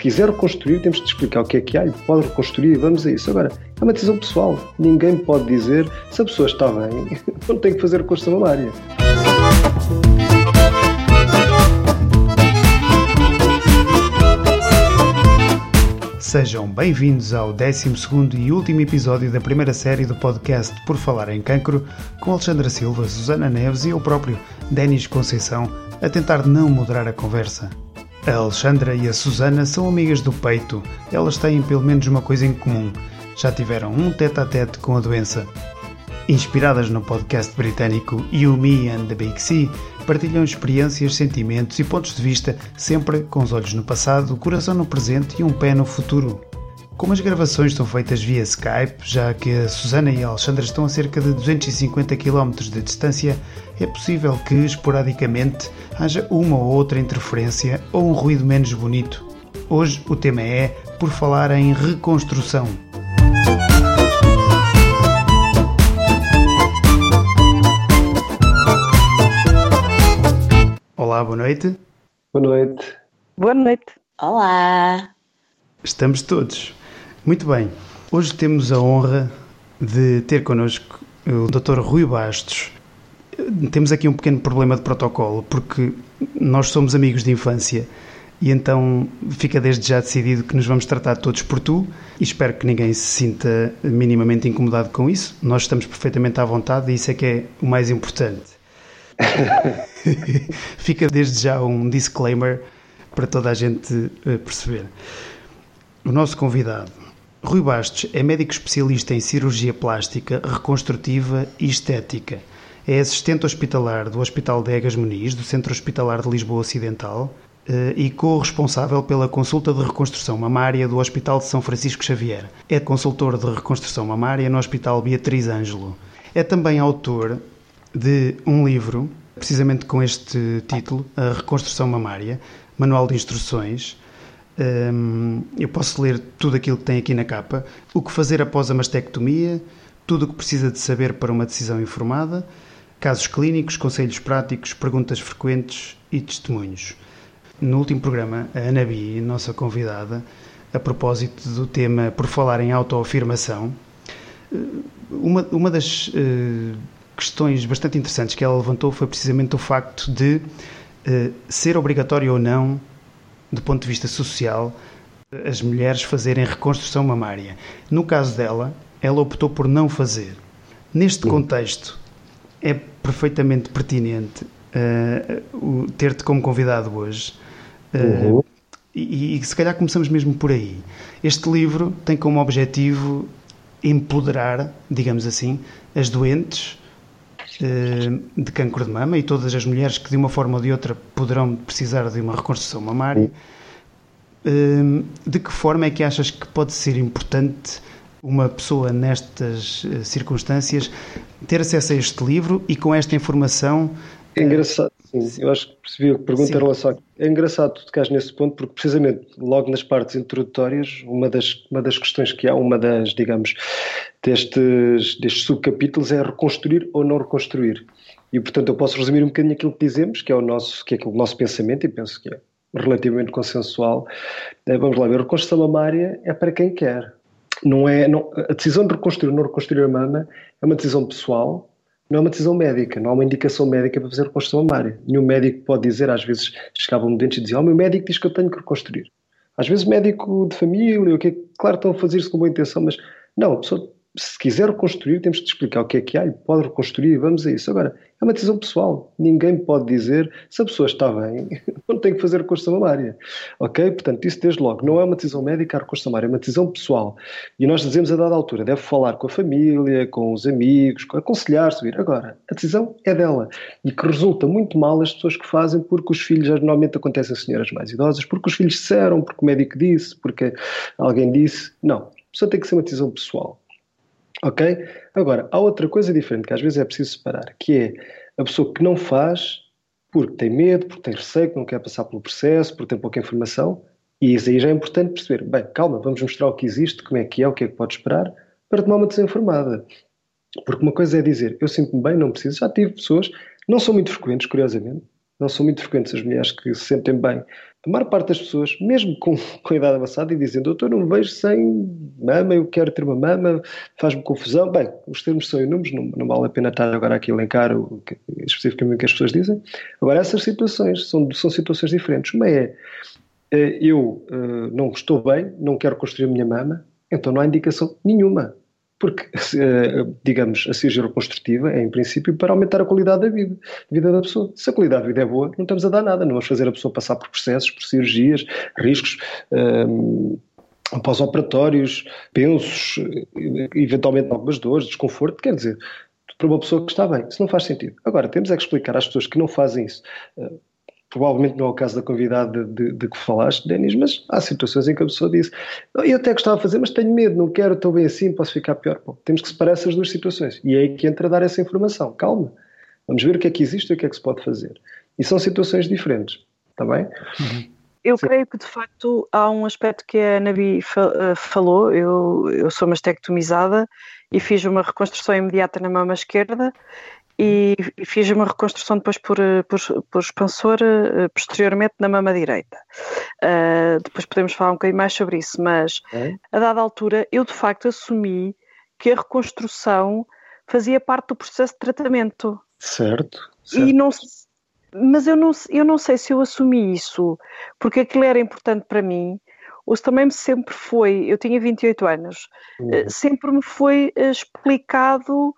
quiser reconstruir, temos de explicar o que é que há e pode reconstruir e vamos a isso. Agora, é uma decisão pessoal. Ninguém pode dizer se a pessoa está bem, não tem que fazer reconstrução mamária. Sejam bem-vindos ao 12 e último episódio da primeira série do podcast Por Falar em Cancro, com Alexandra Silva, Susana Neves e eu próprio, Denis Conceição, a tentar não moderar a conversa. A Alexandra e a Susana são amigas do peito, elas têm pelo menos uma coisa em comum: já tiveram um tete-a-tete com a doença. Inspiradas no podcast britânico You, Me and the Big Sea, partilham experiências, sentimentos e pontos de vista, sempre com os olhos no passado, o coração no presente e um pé no futuro. Como as gravações são feitas via Skype, já que a Susana e a Alexandra estão a cerca de 250 km de distância, é possível que, esporadicamente, haja uma ou outra interferência ou um ruído menos bonito. Hoje o tema é por falar em reconstrução. Olá, boa noite. Boa noite. Boa noite. Olá. Estamos todos. Muito bem. Hoje temos a honra de ter connosco o Dr. Rui Bastos. Temos aqui um pequeno problema de protocolo, porque nós somos amigos de infância e então fica desde já decidido que nos vamos tratar todos por tu e espero que ninguém se sinta minimamente incomodado com isso. Nós estamos perfeitamente à vontade e isso é que é o mais importante. Fica desde já um disclaimer para toda a gente eh, perceber. O nosso convidado, Rui Bastos, é médico especialista em cirurgia plástica, reconstrutiva e estética. É assistente hospitalar do Hospital de Egas Muniz, do Centro Hospitalar de Lisboa Ocidental, eh, e co-responsável pela consulta de reconstrução mamária do Hospital de São Francisco Xavier. É consultor de reconstrução mamária no Hospital Beatriz Ângelo. É também autor de um livro, precisamente com este título, A Reconstrução Mamária, Manual de Instruções. Um, eu posso ler tudo aquilo que tem aqui na capa. O que fazer após a mastectomia, tudo o que precisa de saber para uma decisão informada, casos clínicos, conselhos práticos, perguntas frequentes e testemunhos. No último programa, a Ana Bi, nossa convidada, a propósito do tema Por Falar em Autoafirmação, uma, uma das uh, questões bastante interessantes que ela levantou foi precisamente o facto de uh, ser obrigatório ou não, do ponto de vista social, as mulheres fazerem reconstrução mamária. No caso dela, ela optou por não fazer. Neste contexto, é perfeitamente pertinente uh, ter-te como convidado hoje. Uh, uhum. e, e se calhar começamos mesmo por aí. Este livro tem como objetivo empoderar, digamos assim, as doentes de cancro de mama e todas as mulheres que de uma forma ou de outra poderão precisar de uma reconstrução mamária. Eh, de que forma é que achas que pode ser importante uma pessoa nestas eh, circunstâncias ter acesso a este livro e com esta informação? É engraçado, sim, eu acho que percebi a pergunta sim. em relação a... É engraçado tu tocares nesse ponto porque precisamente logo nas partes introdutórias uma das, uma das questões que há, uma das, digamos, destes, destes subcapítulos é reconstruir ou não reconstruir. E, portanto, eu posso resumir um bocadinho aquilo que dizemos, que é o nosso, que é o nosso pensamento, e penso que é relativamente consensual. Eh, vamos lá ver, a reconstrução mamária é para quem quer. Não é, não, a decisão de reconstruir ou não reconstruir a mama é uma decisão pessoal, não é uma decisão médica, não há uma indicação médica para fazer reconstrução mamária. Nenhum médico pode dizer, às vezes chegavam-me dentes e diziam, oh, meu médico diz que eu tenho que reconstruir. Às vezes médico de família, o que claro, estão a fazer isso com boa intenção, mas não, a pessoa se quiser reconstruir, temos de explicar o que é que há e pode reconstruir e vamos a isso. Agora, é uma decisão pessoal. Ninguém pode dizer se a pessoa está bem, não tem que fazer reconstrução mamária. Ok? Portanto, isso desde logo. Não é uma decisão médica a reconstrução mamária, é uma decisão pessoal. E nós dizemos a dada altura, deve falar com a família, com os amigos, aconselhar-se. Agora, a decisão é dela. E que resulta muito mal as pessoas que fazem porque os filhos, normalmente acontecem senhoras mais idosas, porque os filhos disseram, porque o médico disse, porque alguém disse. Não. A pessoa tem que ser uma decisão pessoal. Ok? Agora, há outra coisa diferente que às vezes é preciso separar, que é a pessoa que não faz porque tem medo, porque tem receio, que não quer passar pelo processo, porque tem pouca informação, e isso aí já é importante perceber. Bem, calma, vamos mostrar o que existe, como é que é, o que é que pode esperar, para tomar uma decisão informada. Porque uma coisa é dizer, eu sinto-me bem, não preciso. Já tive pessoas, não são muito frequentes, curiosamente, não são muito frequentes as mulheres que se sentem bem. A maior parte das pessoas, mesmo com, com idade avançada, e dizem, doutor, não me vejo sem mama, eu quero ter uma mama, faz-me confusão. Bem, os termos são inúmeros, não, não vale a pena estar agora aqui a elencar o, especificamente o que as pessoas dizem. Agora, essas situações são, são situações diferentes. Uma é, eh, eu eh, não estou bem, não quero construir a minha mama, então não há indicação nenhuma porque, eh, digamos, a cirurgia reconstrutiva é, em princípio, para aumentar a qualidade da vida, vida da pessoa. Se a qualidade da vida é boa, não estamos a dar nada, não vamos fazer a pessoa passar por processos, por cirurgias, riscos. Um, ehm, pós-operatórios, pensos, eventualmente algumas dores, desconforto, quer dizer, para uma pessoa que está bem. Isso não faz sentido. Agora, temos é que explicar às pessoas que não fazem isso, eh, provavelmente não é o caso da convidada de, de, que falaste, Denis, mas há situações em que a pessoa diz eu até gostava de fazer, mas tenho medo, não quero, estou bem assim, posso ficar pior. Bom, temos que separar essas duas situações. E é aí que entra a dar essa informação. Calma. Vamos ver o que é que existe e o que é que se pode fazer. E são situações diferentes. Está bem? Uhum. Eu Sim. creio que, de facto, há um aspecto que a Nabi eh, falou. Eu, eu sou mastectomizada e fiz uma reconstrução imediata na mama esquerda e, fiz uma reconstrução depois por, eh, por, por expansor uh, posteriormente na mama direita. Uh, depois podemos falar um bocadinho mais sobre isso, mas é? a dada altura eu de facto assumi que a reconstrução fazia parte do processo de tratamento. Certo. certo. E não, mas eu não, eu não sei se eu assumi isso porque aquilo era importante para mim ou se também sempre foi, eu tinha 28 anos, uhum. sempre me foi explicado,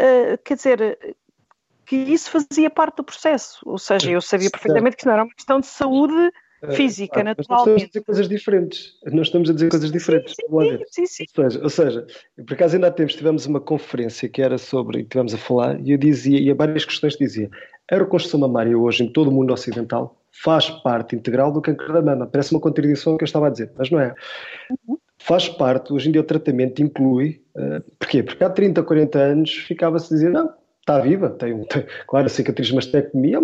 uh, quer dizer, que isso fazia parte do processo. Ou seja, eu sabia perfeitamente que isso não era uma questão de saúde eh, física, ah, naturalmente. Nós estamos a dizer coisas diferentes. Nós estamos a dizer coisas diferentes. Sim, sim, sim. Ou, seja, ou seja, por acaso ainda há tempos tivemos uma conferência que era sobre, que tivemos a falar, e eu dizia, e a várias questões dizia, a reconstrução mamária hoje em todo o mundo ocidental faz parte integral do câncer da mama. Parece uma contradição que eu estava a dizer, mas não é. Uhum. Faz parte, hoje em dia o tratamento inclui, uh, porquê? Porque há 30, 40 anos ficava-se a dizer, não, está viva, tem, tem claro, a cicatriz de mastectomia é,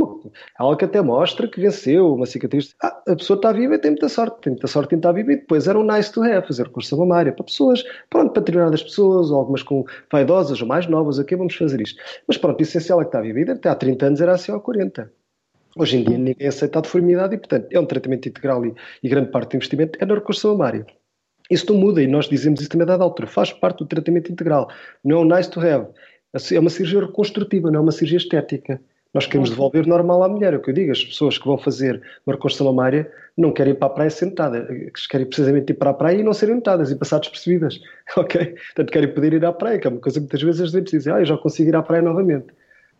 algo que até mostra que venceu, uma cicatriz, ah, a pessoa está viva e tem muita sorte, tem muita sorte em estar viva e depois era um nice to have, fazer recurso mamária para pessoas, pronto, para determinadas pessoas, ou algumas com vaidosas ou mais novas, aqui vamos fazer isto. Mas pronto, o essencial é que está viva e até há 30 anos era assim ou há 40. Hoje em dia ninguém aceita a deformidade e, portanto, é um tratamento integral e, e grande parte do investimento é na recurso mamária. Isso não muda e nós dizemos isso também a dada altura, faz parte do tratamento integral, não é um nice to have é uma cirurgia reconstrutiva, não é uma cirurgia estética. Nós queremos devolver normal à mulher. É o que eu digo, as pessoas que vão fazer uma reconstrução mamária não querem ir para a praia sentada, querem precisamente ir para a praia e não serem notadas e passar despercebidas, ok? Portanto, querem poder ir à praia, que é uma coisa que muitas vezes as doentes dizem, ah, eu já consigo ir à praia novamente.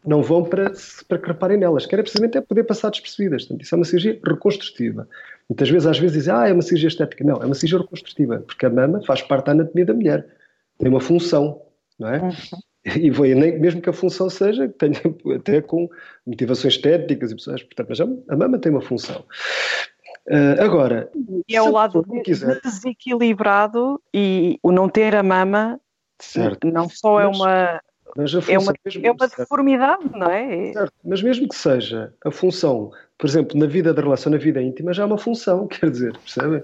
Não vão para, para creparem nelas, querem precisamente é poder passar despercebidas. Portanto, isso é uma cirurgia reconstrutiva. Muitas vezes, às vezes, dizem, ah, é uma cirurgia estética. Não, é uma cirurgia reconstrutiva, porque a mama faz parte da anatomia da mulher. Tem uma função, não é? Uhum e foi nem, mesmo que a função seja que tenha até com motivações estéticas e pessoas, portanto, mas a, mama tem uma função. Uh, agora, e é o lado desequilibrado e o não ter a mama certo. não só é mas, é uma é uma, mesmo, é uma deformidade, não é? Certo, mas mesmo que seja a função, por exemplo, na vida da relação, na vida íntima, já é uma função, quer dizer, percebem?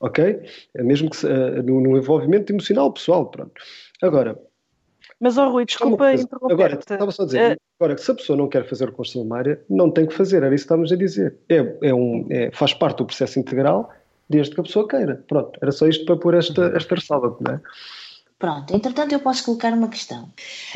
Ok? É mesmo que uh, no, no envolvimento emocional pessoal, pronto. Agora, mas, oh Rui, desculpa interromper Agora, estava só a dizer, uh... agora, se a pessoa não quer fazer reconstrução mamária, não tem que fazer, era isso que estávamos a dizer. É, é um, é, faz parte do processo integral, desde que a pessoa queira. Pronto, era só isto para pôr esta, esta ressalva, não é? Pronto, entretanto eu posso colocar uma questão.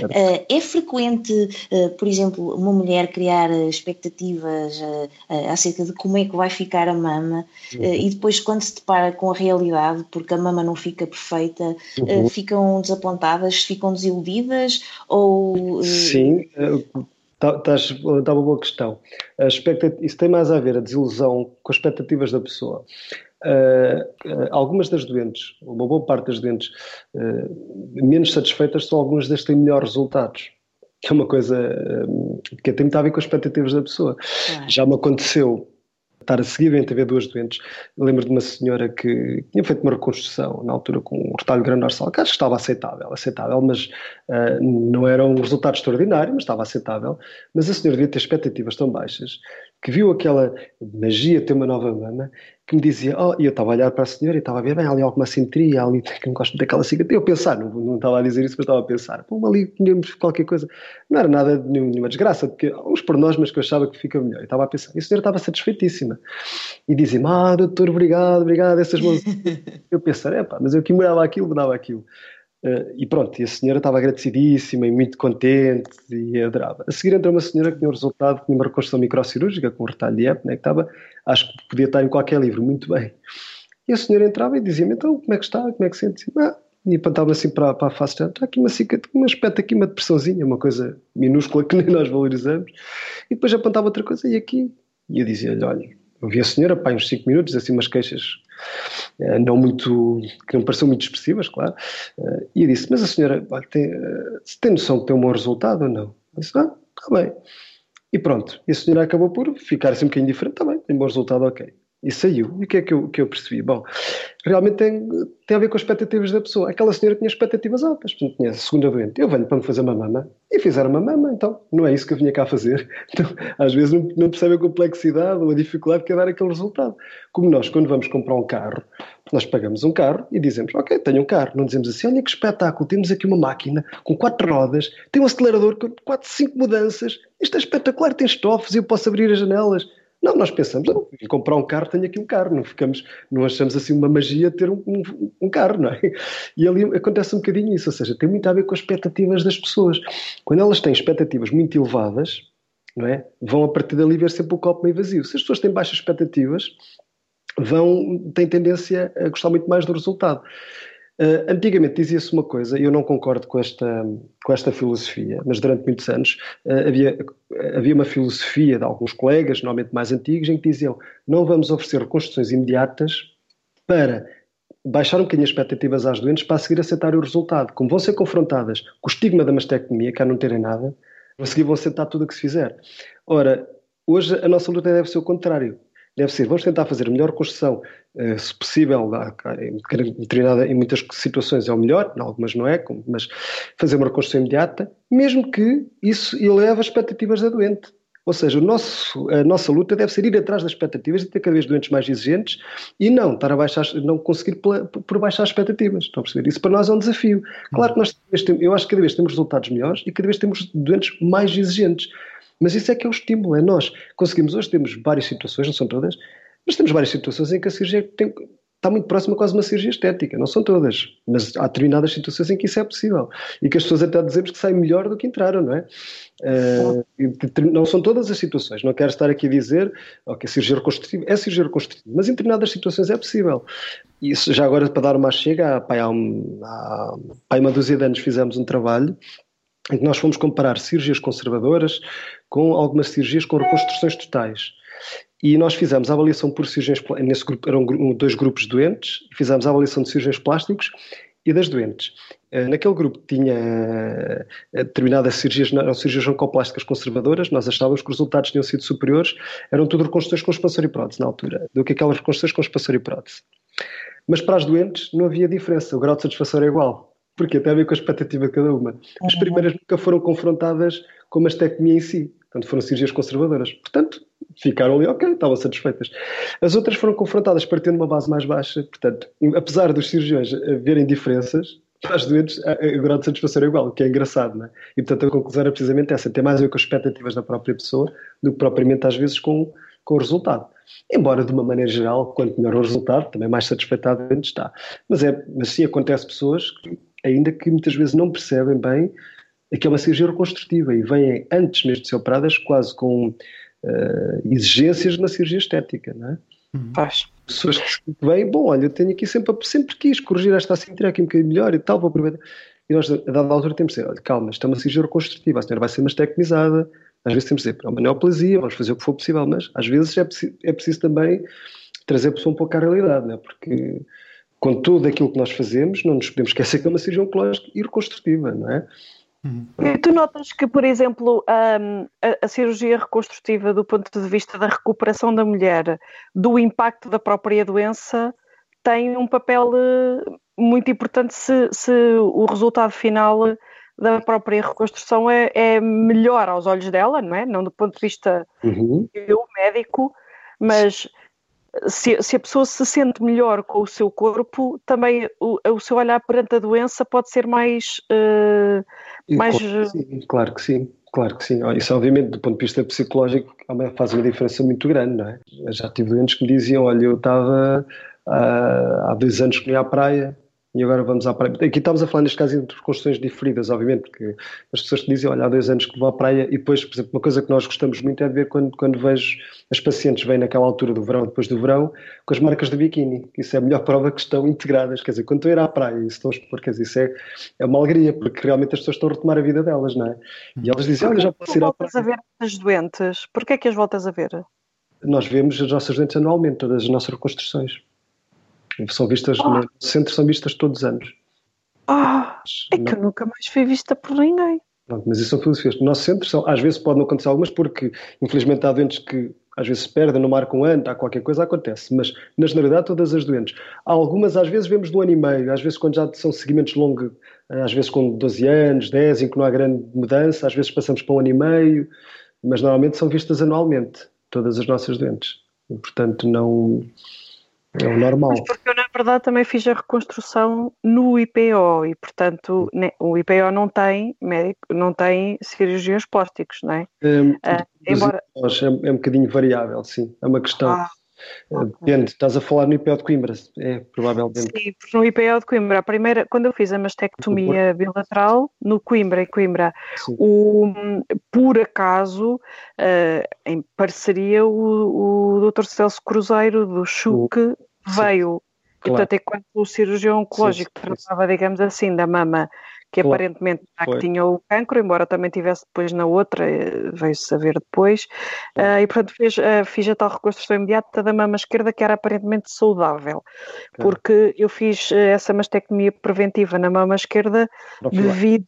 Uh, é frequente, uh, por exemplo, uma mulher criar expectativas uh, acerca de como é que vai ficar a mama uhum. e depois quando se depara com a realidade, porque a mama não fica perfeita, uhum. ficam desapontadas, ficam desiludidas ou... Sim, Está tá, tá uma boa questão. A isso tem mais a ver, a desilusão, com as expectativas da pessoa. Uh, algumas das doentes, uma boa parte das doentes uh, menos satisfeitas são algumas das que têm melhores resultados. Que é uma coisa que tem muito a ver com as expectativas da pessoa. Já me aconteceu estar a seguir em TV duas doentes. Eu lembro de uma senhora que tinha feito uma reconstrução, na altura com um retalho grande dorsal, que acho que estava aceitável, aceitável, mas uh, não era um resultado extraordinário, mas estava aceitável. Mas a senhora devia ter expectativas tão baixas que viu aquela magia ter uma nova mama, que me dizia, oh, e eu estava a olhar para a senhora e estava a ver, bem, ali alguma simetria, ali que não gosto daquela cicatriz. Eu pensar, não, não estava a dizer isso, mas estava a pensar, pô, ali tínhamos qualquer coisa. Não era nada de nenhuma desgraça, porque uns pormenores, mas que eu achava que fica melhor. Eu estava a pensar, e a senhora estava satisfeitíssima. E dizia-me, ah, doutor, obrigado, obrigado, essas mãos. eu pensar, é pá, mas eu que morava aquilo, me dava aquilo. Uh, e pronto, e a senhora estava agradecidíssima e muito contente e adorava. A seguir entrou uma senhora que tinha um resultado, tinha uma reconstrução microcirúrgica com um retalho de EP, né, que estava, acho que podia estar em qualquer livro, muito bem. E a senhora entrava e dizia-me, então, como é que está, como é que sente? Ah, e apontava assim para, para a face está aqui uma cicatriz, um aspecto aqui, uma depressãozinha, uma coisa minúscula que nem nós valorizamos. E depois apontava outra coisa, e aqui? E eu dizia-lhe, olha, eu vi a senhora, pá, uns 5 minutos, assim, umas queixas uh, não muito, que não pareciam muito expressivas, claro. Uh, e eu disse, mas a senhora, tem, uh, tem noção que tem um bom resultado ou não? Eu disse, ah, está bem. E pronto, e a senhora acabou por ficar assim um bocadinho diferente, está bem, tem bom resultado, ok e saiu. E o que é que eu, que eu percebi? Bom, realmente tem, tem a ver com as expectativas da pessoa. Aquela senhora tinha expectativas altas, portanto, tinha segunda doente. Eu venho para me fazer uma mama e fizeram uma mama, então não é isso que eu vinha cá fazer. Então, às vezes não, não a complexidade ou a dificuldade que é dar aquele resultado. Como nós, quando vamos comprar um carro, nós pagamos um carro e dizemos, ok, tenho um carro. Não dizemos assim, olha que espetáculo, temos aqui uma máquina com quatro rodas, tem um acelerador com quatro, cinco mudanças, isto é espetacular, tem estofos eu posso abrir as janelas. Não, nós pensamos, não, comprar um carro, tenho aqui um carro, não ficamos, não achamos assim uma magia ter um, um, um, carro, não é? E ali acontece um bocadinho isso, ou seja, tem muito a ver com as expectativas das pessoas. Quando elas têm expectativas muito elevadas, não é? Vão a partir dali ver sempre o copo meio vazio. Se as pessoas têm baixas expectativas, vão, têm tendência a gostar muito mais do resultado. Uh, antigamente dizia-se uma coisa, e eu não concordo com esta, com esta filosofia, mas durante muitos anos uh, havia, havia uma filosofia de alguns colegas, normalmente mais antigos, em que diziam não vamos oferecer reconstruções imediatas para baixar um bocadinho as expectativas às doentes para a seguir aceitar o resultado. Como vão ser confrontadas com o estigma da mastectomia, que a não terem nada, a seguir vão aceitar tudo o que se fizer. Ora, hoje a nossa luta deve ser o contrário deve ser, vamos tentar fazer a melhor construção, uh, se possível, em, muitas situações é o melhor, em algumas não é, mas fazer uma reconstrução imediata, mesmo que isso eleve as expectativas da doente. Ou seja, nosso, a nossa luta deve ser ir atrás das expectativas e ter cada vez doentes mais exigentes e não estar a baixar, não conseguir por baixar as expectativas. Estão a perceber? Isso para nós é um desafio. Claro que nós, eu acho que cada vez temos resultados melhores e cada vez temos doentes mais exigentes. Mas isso é que é o estímulo, é nós. Conseguimos, hoje temos várias situações, não são todas, mas temos várias situações em que a cirurgia tem, está muito próxima quase uma cirurgia estética. Não são todas, mas há determinadas situações em que isso é possível. E que as pessoas até dizemos que saem melhor do que entraram, não é? Uh, não são todas as situações. Não quero estar aqui a dizer que a cirurgia reconstrutiva é cirurgia reconstrutiva, mas em determinadas situações é possível. Isso já agora para dar uma chega, há, há, há uma dúzia de anos fizemos um trabalho em que nós fomos comparar cirurgias conservadoras com algumas cirurgias com reconstruções totais. E nós fizemos a avaliação por cirurgiões, nesse grupo eram dois grupos doentes, fizemos a avaliação de cirurgiões plásticos e das doentes. Eh, naquele grupo tinha eh, determinadas cirurgias, eram cirurgias oncoplásticas conservadoras, nós achávamos que os resultados tinham sido superiores, eram tudo reconstruções com expansor e prótese na altura, do que aquelas reconstruções com expansor e prótese. Mas para as doentes não havia diferença, o grau de satisfação era igual porque tem a ver com a expectativa de cada uma. As uhum. primeiras nunca foram confrontadas com a mastectomia em si, portanto foram cirurgias conservadoras. Portanto, ficaram ali, ok, estavam satisfeitas. As outras foram confrontadas partindo de uma base mais baixa, portanto, apesar dos cirurgiões verem diferenças, para as doentes o grau de satisfação é igual, o que é engraçado, não é? E portanto a conclusão era precisamente essa, tem mais a ver com as expectativas da própria pessoa do que propriamente às vezes com, com o resultado. Embora, de uma maneira geral, quanto melhor o resultado, também mais satisfeitado a doente está. Mas, é, mas sim acontece pessoas que ainda que muitas vezes não percebem bem que é uma cirurgia reconstrutiva e vêm antes mesmo de ser operadas quase com uh, exigências na cirurgia estética, não é? Uhum. Faz. Pessoas que vêm, bom, olha, eu tenho aqui sempre, sempre quis corrigir esta assimetria aqui um bocadinho melhor e tal, vou aproveitar. E nós, a dada altura, temos que dizer, olha, calma, isto é uma cirurgia reconstrutiva, a senhora vai ser mastectomizada, às vezes temos que dizer, é uma neoplasia, vamos fazer o que for possível, mas às vezes é, preciso, é preciso também trazer a pessoa um pouco à realidade, não é? Porque com tudo aquilo que nós fazemos, não nos podemos esquecer que é uma cirurgia oncológica e reconstrutiva, não é? Uhum. E tu notas que, por exemplo, um, a, a, cirurgia reconstrutiva, do ponto de vista da recuperação da mulher, do impacto da própria doença, tem um papel eh, muito importante se, se o resultado final da própria reconstrução é, é, melhor aos olhos dela, não é? Não do ponto de vista uhum. eu, médico, mas se, se, a pessoa se sente melhor com o seu corpo, também o, o seu olhar perante a doença pode ser mais. Uh, mais... Claro, que sim, claro que sim. Claro que sim. Isso, obviamente, do ponto de vista psicológico, faz uma diferença muito grande, não é? Eu já tive doentes que me diziam: olha, eu estava uh, há dois anos que ia à praia, e agora vamos à praia. Aqui estamos a falar, neste caso, entre construções diferidas, obviamente, porque as pessoas te dizem, olha, há dois anos que vou à praia, e depois, por exemplo, uma coisa que nós gostamos muito é de ver quando, quando vejo as pacientes vêm naquela altura do verão, depois do verão, com as marcas de biquíni. Isso é a melhor prova que estão integradas. Quer dizer, quando estão a ir à praia e estão a expor, quer dizer, isso é, é uma alegria, porque realmente as pessoas estão a retomar a vida delas, não é? E elas dizem, olha, já posso ir à praia. a ver as doentes? Porquê é que as voltas a ver? Nós vemos as nossas doentes anualmente, todas as nossas reconstruções. São vistas, oh. no centro são vistas todos os anos. Ah, é que eu nunca mais fui vista por ninguém. Não, mas isso são filosofias. No nosso centro, são, às vezes pode não acontecer algumas, porque infelizmente há doentes que às vezes se perdem, não marcam um ano, há qualquer coisa, acontece. Mas na generalidade, todas as doentes. Há algumas, às vezes, vemos de um ano e meio, às vezes, quando já são seguimentos longos, às vezes com 12 anos, 10, em que não há grande mudança, às vezes passamos para um ano e meio, mas normalmente são vistas anualmente, todas as nossas doentes. E, portanto, não. É o normal. Mas porque eu, na verdade, também fiz a reconstrução no IPO e, portanto, né, o IPO não tem médico, não tem cirurgiões plásticos, não é? é uh, embora... é, é um bocadinho variável, sim. É uma questão. Ah, depende, estás a falar no IPO de Coimbra, é provavelmente. Sim, no IPO de Coimbra, a primeira, quando eu fiz a mastectomia bilateral, no Coimbra, em Coimbra, o, por acaso, uh, em parceria, o, o Dr. Celso Cruzeiro do CHUC veio. Claro. Portanto, enquanto o cirurgião oncológico sim, sim, tratava, digamos assim, da mama que claro. aparentemente já que tinha o cancro, embora também tivesse depois na outra, eh, veio-se saber depois, uh, e portanto fez, uh, fiz a tal reconstrução imediata da mama esquerda que era aparentemente saudável, porque eu fiz essa mastectomia preventiva na mama esquerda devido...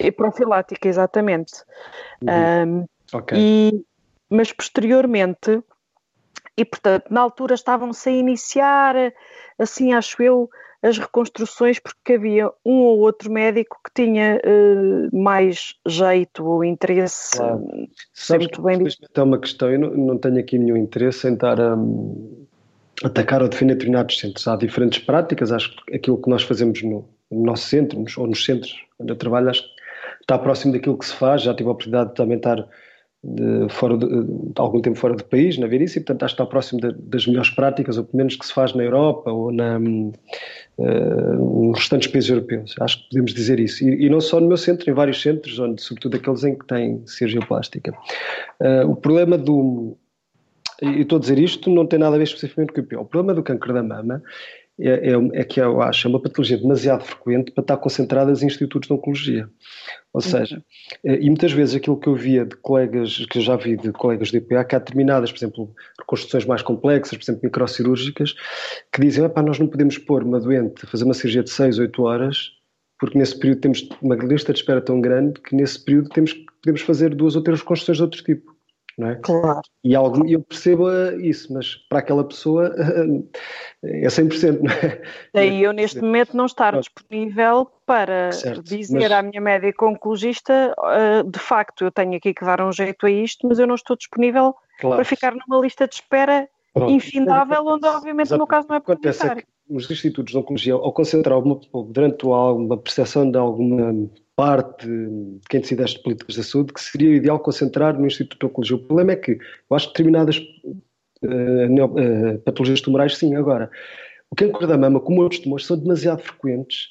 E profilática, exatamente. Uhum. Um, okay. e, mas posteriormente, e portanto na altura estavam-se a iniciar, assim acho eu, as reconstruções porque havia um ou outro médico que tinha uh, mais jeito ou interesse. Claro. Sabes muito bem é uma questão, eu não, não, tenho aqui nenhum interesse em estar a um, atacar ou defender determinados centros. Há diferentes práticas, acho que aquilo que nós fazemos no, no nosso centro ou nos centros onde eu trabalho, acho que está próximo daquilo que se faz. Já tive a oportunidade de também estar de, fora de, de, algum tempo fora do país, na Verícia, e portanto acho que está próximo de, das melhores práticas, ou pelo menos que se faz na Europa ou na, uh, nos restantes países europeus. Acho que podemos dizer isso. E, e, não só no meu centro, em vários centros, onde, sobretudo aqueles em que têm cirurgia plástica. Uh, o problema do. E estou a dizer isto, não tem nada a ver especificamente com o pior. O problema do câncer da mama é, é, é, que eu acho é uma patologia demasiado frequente para estar concentrada em institutos de oncologia. Ou seja, uhum. e muitas vezes aquilo que eu via de colegas, que eu já vi de colegas de IPA, que há determinadas, por exemplo, reconstruções mais complexas, por exemplo, microcirúrgicas, que dizem, nós não podemos pôr uma doente a fazer uma cirurgia de 6, 8 horas, porque nesse período temos uma lista de espera tão grande que nesse período temos, podemos fazer duas ou três reconstruções de outro tipo não é? Claro. E algum, eu percebo isso, mas para aquela pessoa é 100%, não é? Daí eu neste momento não estar disponível para certo, dizer mas... à minha médica oncologista, uh, de facto eu tenho aqui que dar um jeito a isto, mas eu não estou disponível claro. para ficar numa lista de espera Pronto. infindável, onde obviamente Exato. no meu caso não é Acontece é que os institutos de oncologia, ao concentrar uma, durante alguma percepção de alguma parte de quem decide as políticas da saúde, que seria ideal concentrar no Instituto Oncologia. O problema é que eu acho que determinadas uh, uh, patologias tumorais, sim, agora, o câncer da mama, como outros tumores, são demasiado frequentes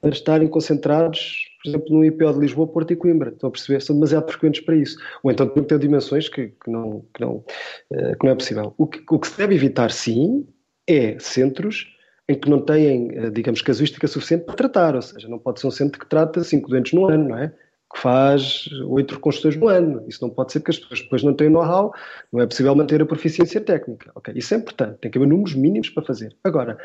para estarem concentrados, por exemplo, no IPO de Lisboa, Porto e Coimbra. Estão a perceber? São demasiado frequentes para isso. Ou então tem que ter dimensões que, que, não, que, não, uh, que não é possível. O que, o que se deve evitar, sim, é centros em que não têm, eh, digamos, casuística suficiente para tratar, ou seja, não pode ser um centro que trata cinco doentes no ano, não é? Que faz oito reconstruções no ano. Isso não pode ser porque as pessoas depois não têm know-how, não é possível manter a proficiência técnica. Ok, isso é importante, tem que haver números mínimos para fazer. Agora,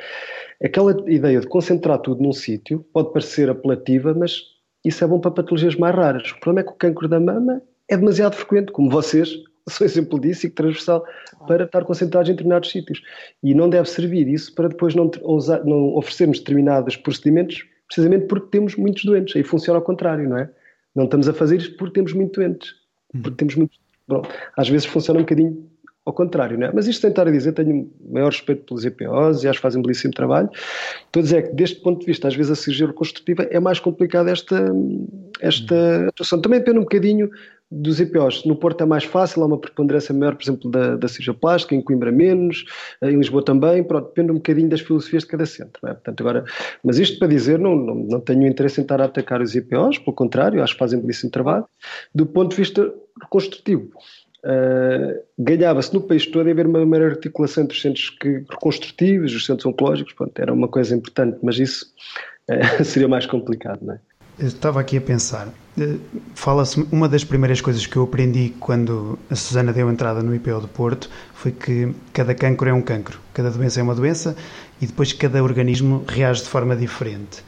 aquela ideia de concentrar tudo num sítio pode parecer apelativa, mas isso é bom para patologias mais raras. O problema é que o cancro da mama é demasiado frequente, como vocês sou exemplo disso e que transversal para estar concentrados em determinados sítios. E não deve servir isso para depois não, usar, não oferecermos determinados procedimentos precisamente porque temos muitos doentes. Aí funciona ao contrário, não é? Não estamos a fazer isto porque temos muitos doentes. Porque temos muitos. Bom, às vezes funciona um bocadinho ao contrário, não é? Mas isto tentar dizer, tenho maior respeito pelos EPOs e acho que fazem um belíssimo trabalho. Estou a dizer que, deste ponto de vista, às vezes a cirurgia reconstrutiva é mais complicada esta, esta atuação. Também depende um bocadinho dos EPOs. No Porto é mais fácil, há uma preponderância maior, por exemplo, da, da cirurgia plástica, em Coimbra menos, em Lisboa também, pronto, depende um bocadinho das filosofias de cada centro. É? Portanto, agora, mas isto para dizer, não, não, não tenho interesse em estar a atacar os EPOs, pelo contrário, acho que fazem belíssimo trabalho. Do ponto de vista reconstrutivo, Uh, ganhava-se no país todo a haver uma maior articulação entre os centros que, reconstrutivos, os centros oncológicos, pronto, era uma coisa importante, mas isso uh, seria mais complicado, não é? Estava aqui a pensar, uh, fala-se, uma das primeiras coisas que eu aprendi quando a Susana deu entrada no IPO do Porto foi que cada cancro é um cancro, cada doença é uma doença e depois cada organismo reage de forma diferente.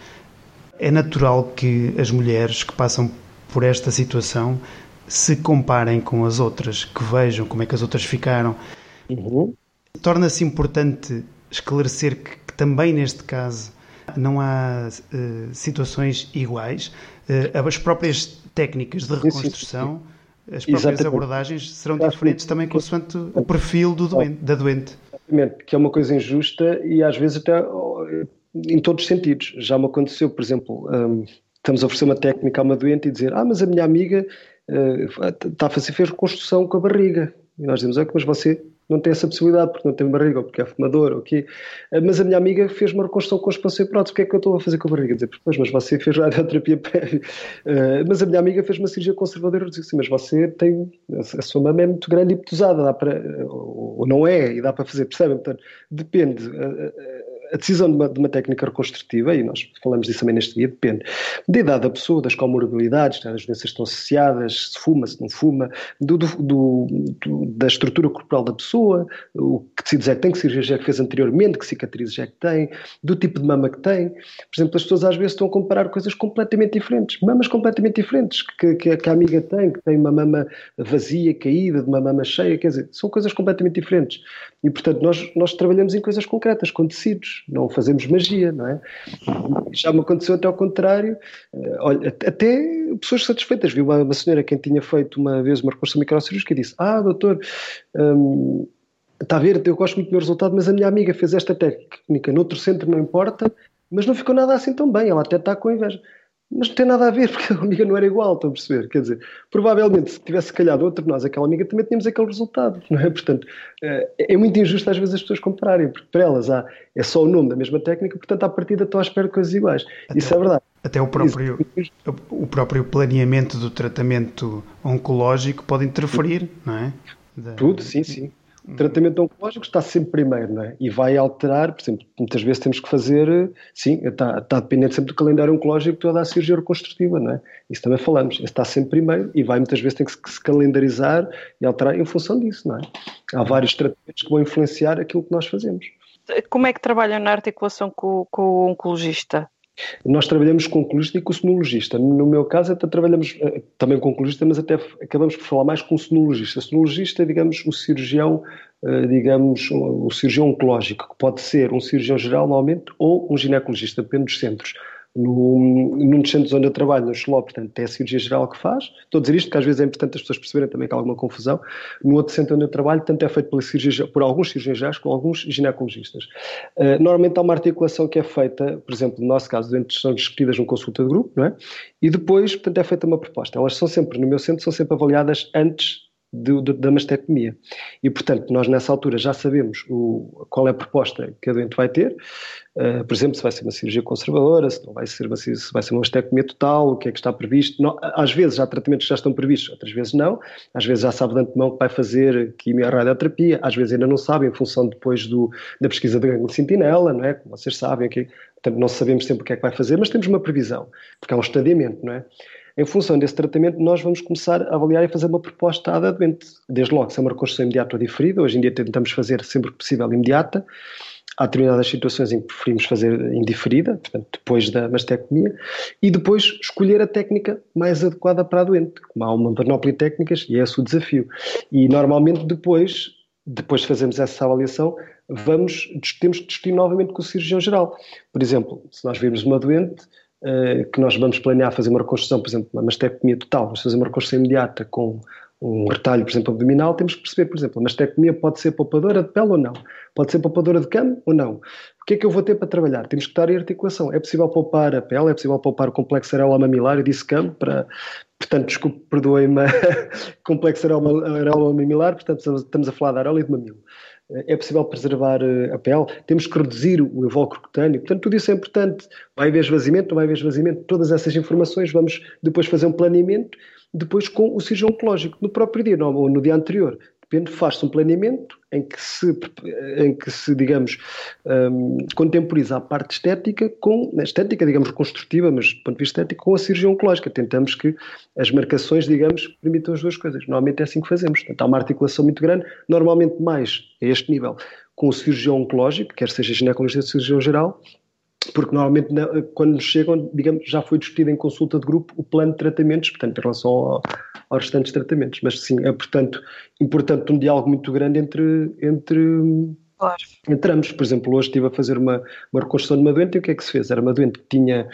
É natural que as mulheres que passam por esta situação se comparem com as outras, que vejam como é que as outras ficaram. Uhum. Torna-se importante esclarecer que, que, também neste caso não há uh, situações iguais. Uh, as próprias técnicas de reconstrução, as próprias Exatamente. abordagens serão diferentes também consoante o perfil do doente, da doente. Exatamente, que é uma coisa injusta e às vezes até em todos os sentidos. Já me aconteceu, por exemplo, um, estamos a oferecer uma técnica a uma doente e dizer ah, mas a minha amiga está a fazer fez reconstrução com a barriga. E nós dizemos, é que mas você não tem essa possibilidade porque não tem barriga ou porque é fumador ou quê. Mas a minha amiga fez uma reconstrução com expansão e prótese, o que é que eu estou a fazer com a barriga? Dizer, pois, mas você fez radioterapia prévia. Mas a minha amiga fez uma cirurgia conservadora. Eu disse, sim, mas você tem, a sua mama é muito grande e petosada, dá para, ou não é, e dá para fazer, percebem? Portanto, depende a decisão de uma, de uma, técnica reconstrutiva, e nós falamos disso também neste dia, depende da idade da pessoa, das comorbilidades, né, as doenças estão associadas, se fuma, se não fuma, do, do, do, da estrutura corporal da pessoa, o que tecidos é que tem, que cirurgias é que fez anteriormente, que cicatrizes é que tem, do tipo de mama que tem. Por exemplo, as pessoas às vezes estão a comparar coisas completamente diferentes, mamas completamente diferentes, que, que, que a amiga tem, que tem uma mama vazia, caída, de uma mama cheia, quer dizer, são coisas completamente diferentes. E, portanto, nós, nós trabalhamos em coisas concretas, com tecidos, não fazemos magia, não é? Já me aconteceu até ao contrário, eh, olha, até pessoas satisfeitas. Vi uma, uma senhora quem tinha feito uma vez uma reconstrução microcirúrgica e disse: Ah, doutor, hum, está a ver, eu gosto muito do meu resultado, mas a minha amiga fez esta técnica noutro centro, não importa, mas não ficou nada assim tão bem, ela até está com inveja mas não tem nada a ver, porque a amiga não era igual, estão a perceber? Quer dizer, provavelmente se tivesse calhado outro de nós, aquela amiga, também tínhamos aquele resultado, não é? Portanto, eh, é muito injusto às vezes as pessoas compararem, porque para elas há, é só o nome da mesma técnica, portanto, à partida estão à espera de coisas iguais. Até, Isso é verdade. Até o próprio, o próprio planeamento do tratamento oncológico pode interferir, não é? Tudo, sim, sim. O tratamento oncológico está sempre primeiro, não é? E vai alterar, por exemplo, muitas vezes temos que fazer, sim, está, está dependente sempre do calendário oncológico toda a cirurgia reconstrutiva, não é? Isso também falamos, está sempre primeiro e vai muitas vezes ter que se calendarizar e alterar em função disso, não é? Há vários tratamentos que vão influenciar aquilo que nós fazemos. Como é que trabalham na articulação com, com o oncologista? Nós trabalhamos com o e com o sonologista. No meu caso, até trabalhamos eh, também com o mas até acabamos por falar mais com o sonologista. O sonologista é, digamos, o cirurgião, eh, digamos, o cirurgião oncológico, que pode ser um cirurgião geral, normalmente, ou um ginecologista, depende dos centros no, num centros onde eu trabalho, no Xló, portanto, é a cirurgia geral que faz. Estou a dizer isto porque às vezes é importante as pessoas perceberem também que há alguma confusão. No outro centro onde eu trabalho, tanto é feito pela cirurgia, por alguns cirurgiões gerais como alguns ginecologistas. Uh, normalmente há uma articulação que é feita, por exemplo, no nosso caso, doentes são discutidas num consulta de grupo, não é? E depois, portanto, é feita uma proposta. Elas são sempre, no meu centro, são sempre avaliadas antes de, de, da mastectomia. E, portanto, nós nessa altura já sabemos o, qual é a proposta que a doente vai ter, uh, por exemplo, se vai ser uma cirurgia conservadora, se não vai ser uma, se vai ser uma mastectomia total, o que é que está previsto. Não, às vezes há tratamentos que já estão previstos, outras vezes não. Às vezes já sabe de antemão que vai fazer quimio-radioterapia, às vezes ainda não sabe, em função depois do, da pesquisa da gangue sentinela, não é? Como vocês sabem, aqui, portanto, não sabemos sempre o que é que vai fazer, mas temos uma previsão, porque é um estadiamento, não é? Em função desse tratamento, nós vamos começar a avaliar e fazer uma proposta à doente. Desde logo, se é uma reconstrução imediata ou diferida, hoje em dia tentamos fazer sempre que possível imediata. Há determinadas situações em que preferimos fazer indiferida, portanto, depois da mastectomia, e depois escolher a técnica mais adequada para a doente. Como há uma panóplia de técnicas, e é esse o desafio. E normalmente depois, depois de fazermos essa avaliação, vamos, temos que discutir novamente com o cirurgião geral. Por exemplo, se nós virmos uma doente que nós vamos planear fazer uma reconstrução, por exemplo, uma mastectomia total, vamos fazer uma reconstrução imediata com um retalho, por exemplo, abdominal, temos que perceber, por exemplo, a mastectomia pode ser poupadora de pele ou não, pode ser poupadora de cama ou não. O que é que eu vou ter para trabalhar? Temos que estar em articulação. É possível poupar a pele, é possível poupar o complexo areola-mamilar, eu disse cama, para, portanto, desculpe, perdoem-me, complexo areola-mamilar, portanto, estamos a falar da areola e de mamilo. É possível preservar eh, a pele, temos que reduzir o invólucro cutâneo, portanto, tudo isso é importante. Vai haver esvaziamento, não vai haver esvaziamento, todas essas informações, vamos depois fazer um planeamento depois com o cirurgião oncológico, no próprio dia ou no dia anterior. Depende, faz-se um planeamento em que se, em que se digamos, um, contemporiza a parte estética com, a estética, digamos, reconstrutiva, mas do ponto de vista estético, com a cirurgia oncológica. Tentamos que as marcações, digamos, permitam as duas coisas. Normalmente é assim que fazemos. Portanto, há uma articulação muito grande, normalmente mais a este nível, com o cirurgião oncológico, quer seja ginecologista ou cirurgião geral, porque normalmente quando nos chegam, digamos, já foi discutido em consulta de grupo o plano de tratamentos, portanto, em relação ao, aos restantes tratamentos. Mas sim, é portanto importante um diálogo muito grande entre, entre Claro. Entramos, por exemplo, hoje estive a fazer uma, uma reconstrução de uma doente e o que é que se fez? Era uma doente que tinha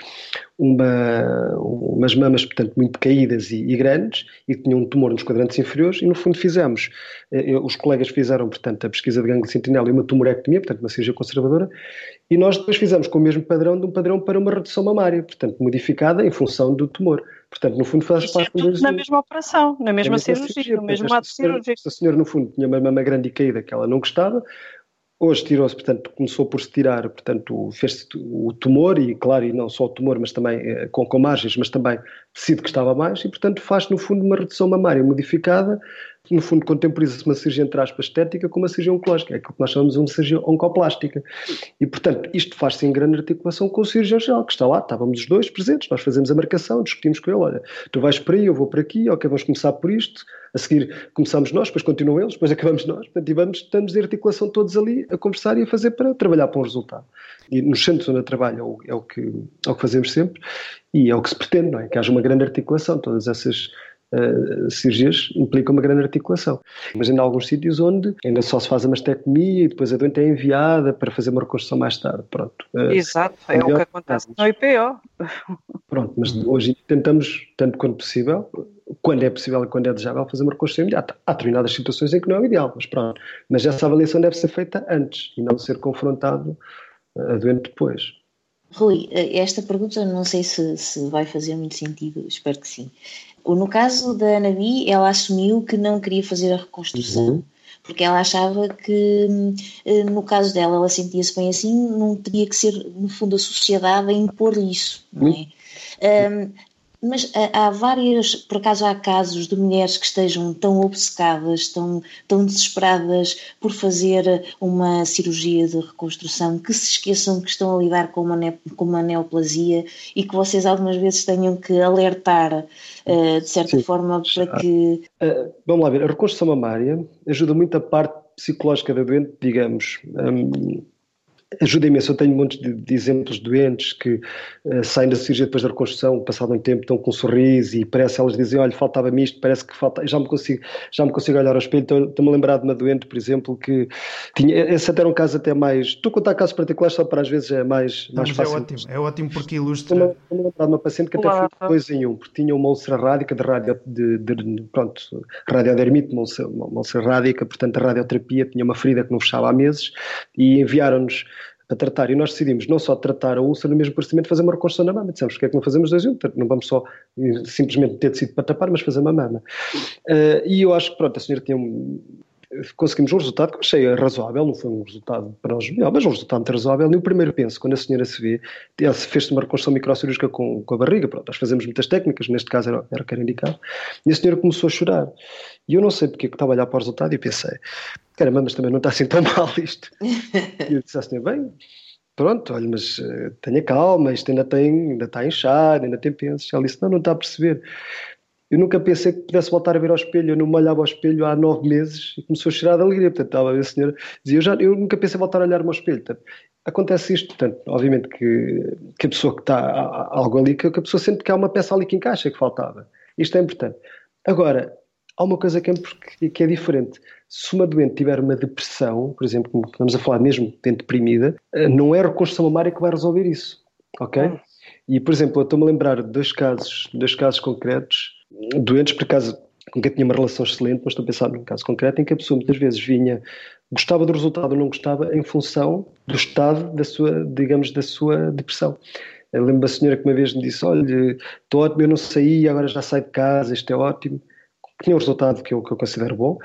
uma, umas mamas, portanto, muito caídas e, e, grandes e que tinha um tumor nos quadrantes inferiores e, no fundo, fizemos, eh, os colegas fizeram, portanto, a pesquisa de gânglio sentinela e uma tumorectomia, portanto, uma cirurgia conservadora, e nós depois fizemos com o mesmo padrão de um padrão para uma redução mamária, portanto, modificada em função do tumor. Portanto, no fundo, faz é parte é na mesma operação, na mesma, cirurgia, cirurgia, no mesmo ato cirúrgico. Se a senhora, no fundo, tinha uma mama grande e caída que ela não gostava, Hoje tirou-se, portanto, começou por se tirar, portanto, fez-se o tumor, e claro, e não só o tumor, mas também eh, com, com margens, mas também tecido que estava mais, e portanto faz no fundo uma redução mamária modificada, no fundo contemporiza-se uma cirurgia entre aspas estética com uma cirurgia oncológica, é aquilo que nós chamamos de uma cirurgia oncoplástica. E portanto isto faz-se em grande articulação com o cirurgião geral, que está lá, estávamos os dois presentes, nós fazemos a marcação, discutimos com ele, olha, tu vais por aí, eu vou por aqui, ok, vamos começar por isto, a seguir começamos nós, depois continuam eles, depois acabamos nós, portanto, e vamos, estamos em articulação todos ali a conversar e a fazer para trabalhar para um resultado. E nos centros onde eu trabalho é o, é o, que, é o que fazemos sempre e é o que se pretende, não é? Que haja uma grande articulação, todas essas uh, cirurgias implicam uma grande articulação. Mas ainda há alguns sítios onde ainda só se faz a mastectomia e depois a doente é enviada para fazer uma reconstrução mais tarde. Pronto. Uh, Exato, é o que acontece no IPO. Pronto, mas hoje tentamos, tanto quanto possível, quando é possível e quando é desejável, fazer uma reconstrução imediata. Há determinadas situações em que não é o ideal, mas pronto. Mas essa avaliação deve ser feita antes e não ser confrontado a doente depois. Rui, esta pergunta não sei se, se vai fazer muito sentido, espero que sim. No caso da Anabi, ela assumiu que não queria fazer a reconstrução. Uhum. Porque ela achava que, eh, no caso dela, ela sentia-se bem assim, não teria que ser, no fundo, a sociedade a impor-lhe isso. Não é? Uhum. Um, mas há várias, por acaso há casos de mulheres que estejam tão obcecadas, tão, tão desesperadas por fazer uma cirurgia de reconstrução, que se esqueçam que estão a lidar com uma, com uma neoplasia e que vocês algumas vezes tenham que alertar, uh, de certa Sim. forma, para que... Uh, vamos lá ver, a reconstrução mamária ajuda muito a parte psicológica da doente, digamos. Um, ajuda imenso. Eu tenho muitos de, de exemplos de doentes que uh, saem da cirurgia depois da reconstrução, passado um tempo, estão com um sorriso e parece elas dizem: Olha, faltava-me isto, parece que falta. Já me consigo, já me consigo olhar ao espelho. Estou-me a lembrar de uma doente, por exemplo, que tinha. Esse até era um caso até mais. Estou a contar casos particulares só para às vezes é mais, mais Não, fácil. É ótimo, é ótimo porque ilustra. Estou-me a lembrar de uma paciente que até Olá, foi dois em um, porque tinha uma úlcera rádica de radio, de, de, pronto, radiodermite, uma úlcera, uma úlcera rádica, portanto a radioterapia tinha uma ferida que não fechava há meses e enviaram-nos a tratar. E nós decidimos não só tratar a úlcera no mesmo procedimento, fazer uma reconstrução na mama. Dissemos, porque é que não fazemos dois um? Não vamos só simplesmente ter tecido para tapar, mas fazer uma mama. Uh, e eu acho que, pronto, a senhora tinha um, conseguimos um resultado que achei razoável, não foi um resultado para os melhores, mas um resultado muito razoável. E o primeiro penso, quando a senhora se vê, ela fez uma reconstrução microcirúrgica com, com a barriga, pronto, nós fazemos muitas técnicas, neste caso era, era o que era indicado, e a senhora começou a chorar. E eu não sei porque é que estava a olhar para o resultado e pensei, caramba, mas também não está assim tão mal isto. e eu disse à senhora, bem, pronto, olha, mas uh, tenha calma, isto ainda, tem, ainda está a inchar, ainda tem pensos. Ela disse, não, não está a perceber. Eu nunca pensei que pudesse voltar a ver ao espelho, eu não me olhava ao espelho há nove meses e começou a cheirar de alegria, portanto, estava a ver a senhora, dizia, eu, já, eu nunca pensei voltar a olhar-me ao espelho, portanto, acontece isto, portanto, obviamente que, que a pessoa que está, há algo ali, que, que a pessoa sente que há uma peça ali que encaixa, que faltava. Isto é importante. Agora, há uma coisa que é, que é diferente. Se uma doente tiver uma depressão, por exemplo, como estamos a falar mesmo de deprimida, eh, não é a reconstrução mamária que vai resolver isso, ok? E, por exemplo, eu estou-me a lembrar de dois casos, dois casos concretos, doentes, por acaso, quem tinha uma relação excelente, mas estou a pensar num caso concreto em que a pessoa muitas vezes vinha, gostava do resultado ou não gostava, em função do estado da sua, digamos, da sua depressão. Eu lembro da senhora que uma vez me disse: Olha, estou ótimo, eu não saí, agora já saio de casa, isto é ótimo. Tinha um resultado que eu, que eu considero bom.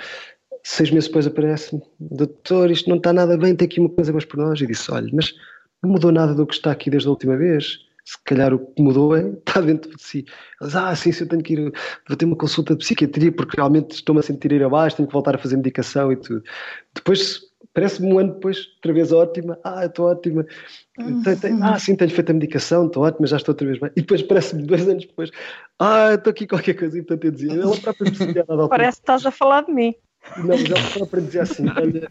Seis meses depois aparece-me: Doutor, isto não está nada bem, tem aqui uma coisa mais por nós. E disse: Olha, mas não mudou nada do que está aqui desde a última vez. Se calhar o que mudou é está dentro de si. Mas, ah, sim, se eu tenho que ir, vou ter uma consulta de psiquiatria porque realmente estou-me a sentir ir abaixo, tenho que voltar a fazer medicação e tudo. Depois Parece-me um ano depois, outra vez ótima. Ah, estou ótima. Uhum. ah, sim, tenho feito a medicação, estou ótima, já estou outra vez bem. E depois parece-me dois anos depois, ah, estou aqui qualquer coisa. E portanto eu dizia, ela própria Parece que estás a falar de mim. Não, já própria dizia assim, olha,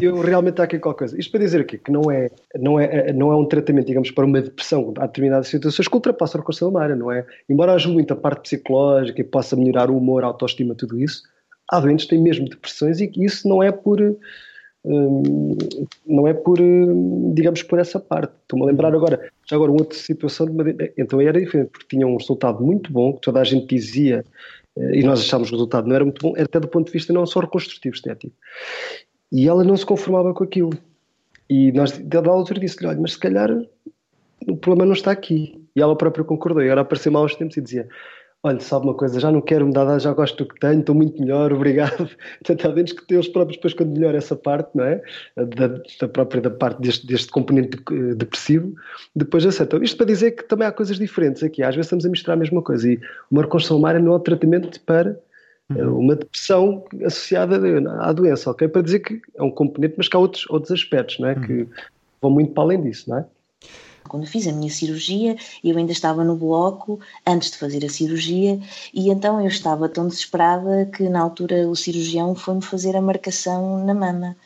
eu realmente há aqui qualquer coisa. Isto para dizer o quê? Que não é, não, é, não é um tratamento, digamos, para uma depressão, há determinadas situações que ultrapassa a reconstrução humana, não é? Embora ajude muito a parte psicológica e possa melhorar o humor, a autoestima, tudo isso, há doentes que têm mesmo depressões e isso não é por Hum, não é por, hum, digamos, por essa parte. Estou-me a lembrar agora, já agora, uma outra situação, de, então era diferente, porque tinha um resultado muito bom, que toda a gente dizia, e nós achávamos que o resultado não era muito bom, até do ponto de vista não só reconstrutivo, estético. E ela não se conformava com aquilo. E nós, da altura, disse-lhe: olha, mas se calhar o problema não está aqui. E ela própria concordou. E agora apareceu-me há uns tempos e dizia: olha, sabe uma coisa, já não quero mudar, já gosto do que tenho, estou muito melhor, obrigado. Portanto, há menos que eles próprios depois quando melhor essa parte, não é? Da, da própria da parte deste, deste componente depressivo, depois aceitam. Isto para dizer que também há coisas diferentes aqui, às vezes estamos a misturar a mesma coisa e uma reconstrução mária não é um tratamento para eh, uhum. uma depressão associada à doença, ok? Para dizer que é um componente, mas que há outros, outros aspectos, não é? Uhum. Que vão muito para além disso, não é? Quando fiz a minha cirurgia, eu ainda estava no bloco antes de fazer a cirurgia e então eu estava tão desesperada que na altura o cirurgião foi-me fazer a marcação na mama.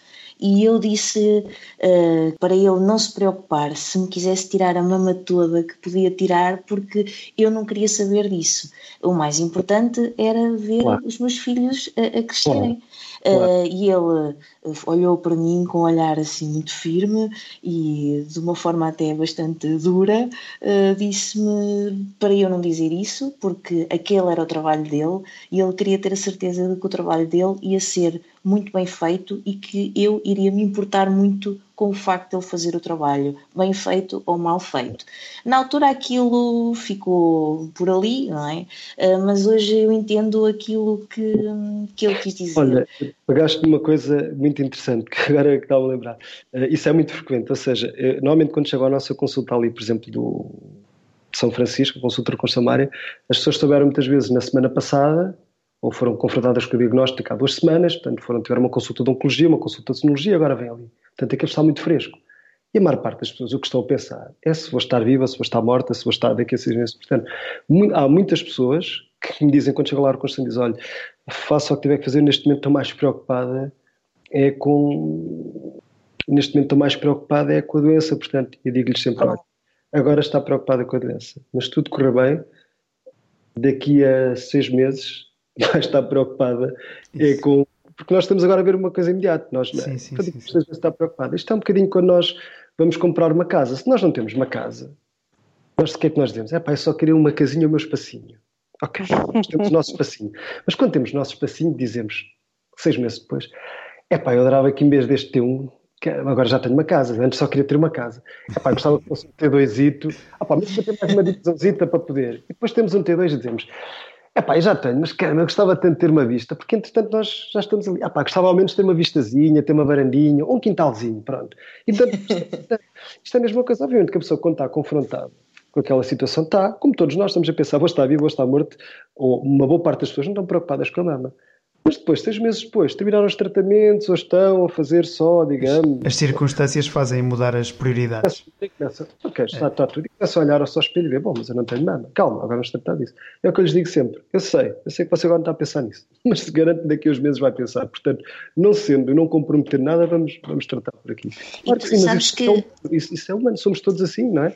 E eu disse uh, para ele não se preocupar se me quisesse tirar a mama toda que podia tirar, porque eu não queria saber disso. O mais importante era ver claro. os meus filhos a, a crescerem. Claro. Claro. Uh, e ele eh, olhou para mim com um olhar assim muito firme e de uma forma até bastante dura, uh, disse-me para eu não dizer isso, porque aquele era o trabalho dele e ele queria ter a certeza de que o trabalho dele ia ser muito bem feito e que eu iria me importar muito com o facto de ele fazer o trabalho bem feito ou mal feito. Na altura aquilo ficou por ali, não é? Uh, mas hoje eu entendo aquilo que, que ele quis dizer. Olha, pegaste uma coisa muito interessante que agora é que estava a lembrar. Uh, isso é muito frequente, ou seja, eu, normalmente quando chego à nossa consulta ali, por exemplo, do São Francisco, consulta com Samária, as pessoas souberam muitas vezes na semana passada ou foram confrontadas com o diagnóstico há duas semanas, portanto foram, tiveram uma consulta de oncologia, uma consulta de sonologia, agora vem ali. Portanto, que está muito fresco. E a maior parte das pessoas o que estão a pensar é se vou estar viva, se vou estar morta, se vou estar daqui a seis meses. Portanto, há muitas pessoas que me dizem, quando chegam lá a reconstrução, dizem, olha, faço o que tiver que fazer, neste momento estou mais preocupada é com... Neste momento estou mais preocupada é com a doença, portanto, eu digo-lhes sempre, olha, agora está preocupada com a doença, mas tudo correr bem, daqui a seis meses vai estar preocupada é com porque nós estamos agora a ver uma coisa imediata. Nós, sim, é? sim, sim, sim. está preocupada. Isto é um bocadinho quando nós vamos comprar uma casa. Se nós não temos uma casa, nós o que é que nós dizemos? É pá, eu só queria uma casinha, o meu espacinho. Ok, temos o nosso espacinho. Mas quando temos o nosso espacinho, dizemos, seis meses depois, é pá, eu adorava que em vez deste ter um, agora já tenho uma casa, antes só queria ter uma casa. É pá, gostava que fosse um T2zito, ah pá, mas ter mais uma divisãozita para poder. E depois temos um T2 e dizemos, Epá, eu já tenho, mas caramba, eu gostava tanto de ter uma vista, porque entretanto nós já estamos ali. Epá, gostava ao menos de ter uma vistazinha, ter uma varandinha, ou um quintalzinho, pronto. E portanto, isto é a mesma coisa. Obviamente que a pessoa, quando está confrontada com aquela situação, está, como todos nós, estamos a pensar, vou estar vivo, vou estar morto, ou uma boa parte das pessoas não estão preocupadas com a mama. Mas depois, seis meses depois, terminaram os tratamentos ou estão a fazer só, digamos. As circunstâncias fazem mudar as prioridades. Começa, ok, está, está tudo. E começa a olhar ao seu espelho e ver, bom, mas eu não tenho nada. Calma, agora vamos tratar disso. É o que eu lhes digo sempre. Eu sei, eu sei que você agora não está a pensar nisso. Mas se garante daqui a uns meses vai pensar. Portanto, não sendo e não comprometer nada, vamos, vamos tratar por aqui. Claro que sim, mas isso, que... é, isso, isso é humano, somos todos assim, não é?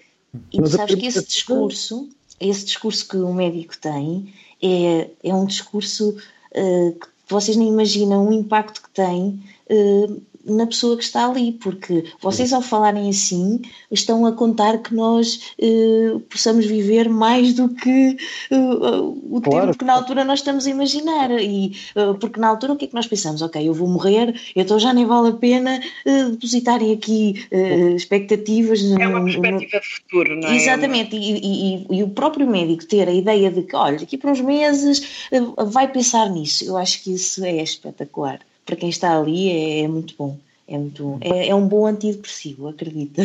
E tu sabes que esse discurso, esse discurso que o médico tem, é, é um discurso uh, que vocês nem imaginam o impacto que tem uh, na pessoa que está ali, porque vocês, ao falarem assim, estão a contar que nós uh, possamos viver mais do que uh, o claro. tempo que na altura nós estamos a imaginar. E, uh, porque na altura o que é que nós pensamos? Ok, eu vou morrer, então já nem vale a pena depositarem aqui expectativas. É uma perspectiva no... de futuro, não é? Exatamente, e, e, e, o próprio médico ter a ideia de que, olha, daqui para uns meses vai pensar nisso, eu acho que isso é espetacular para quem está ali é, é muito bom. É, muito, é, é um bom antidepressivo, acredita.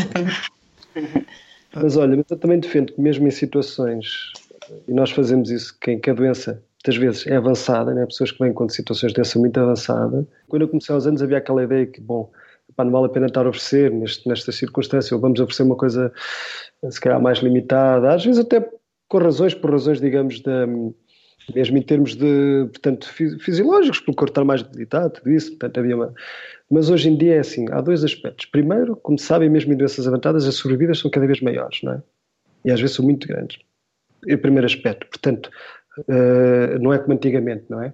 Mas olha, eu também defendo que mesmo em situações, e nós fazemos isso, que, que a doença muitas vezes é avançada, né? pessoas que vêm com situações de doença muito avançada. Quando eu comecei aos anos havia aquela ideia que, bom, pá, não vale a pena estar a oferecer neste, nesta circunstância, ou vamos oferecer uma coisa se calhar mais limitada, às vezes até com razões, por razões, digamos, da mesmo em termos de, portanto, fisiológicos, pelo corpo estar mais debilitado, tudo isso, portanto, havia uma... Mas hoje em dia é assim, há dois aspectos. Primeiro, como sabem, mesmo em doenças avançadas, as sobrevidas são cada vez maiores, não é? E às vezes são muito grandes. É o primeiro aspecto. Portanto, uh, não é como antigamente, não é?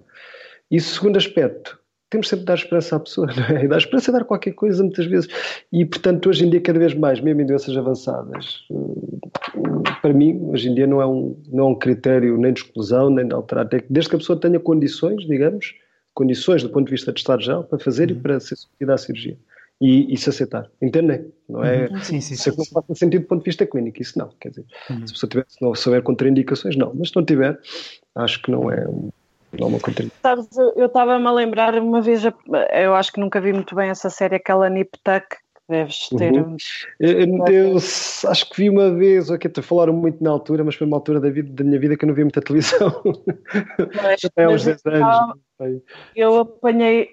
E o segundo aspecto, temos sempre de dar esperança à pessoa, não é? E dar esperança é dar qualquer coisa, muitas vezes. E, portanto, hoje em dia, cada vez mais, mesmo em doenças avançadas, eh, para mim, hoje em dia, não é um, não é um critério nem de exclusão, nem de alterar, desde que a pessoa tenha condições, digamos, condições do ponto de vista de estado geral, para fazer uhum. e para ser submetida à cirurgia. E, e, se aceitar. Entendem? Não é? Uhum. Sim, sim, sim, não faz sentido do ponto de vista clínico, isso não. Quer dizer, uhum. se a pessoa tiver, se não souber contraindicações, não. Mas se não tiver, acho que não é um não me Sabes, eu estava-me a lembrar uma vez, eu acho que nunca vi muito bem essa série, aquela Nip Tuck, deves ter. Uhum. Eu, eu, acho que vi uma vez, ok, te falaram muito na altura, mas foi uma altura da, vida, da minha vida que eu não vi muita televisão. Mas, Até aos 10 anos. Eu apanhei,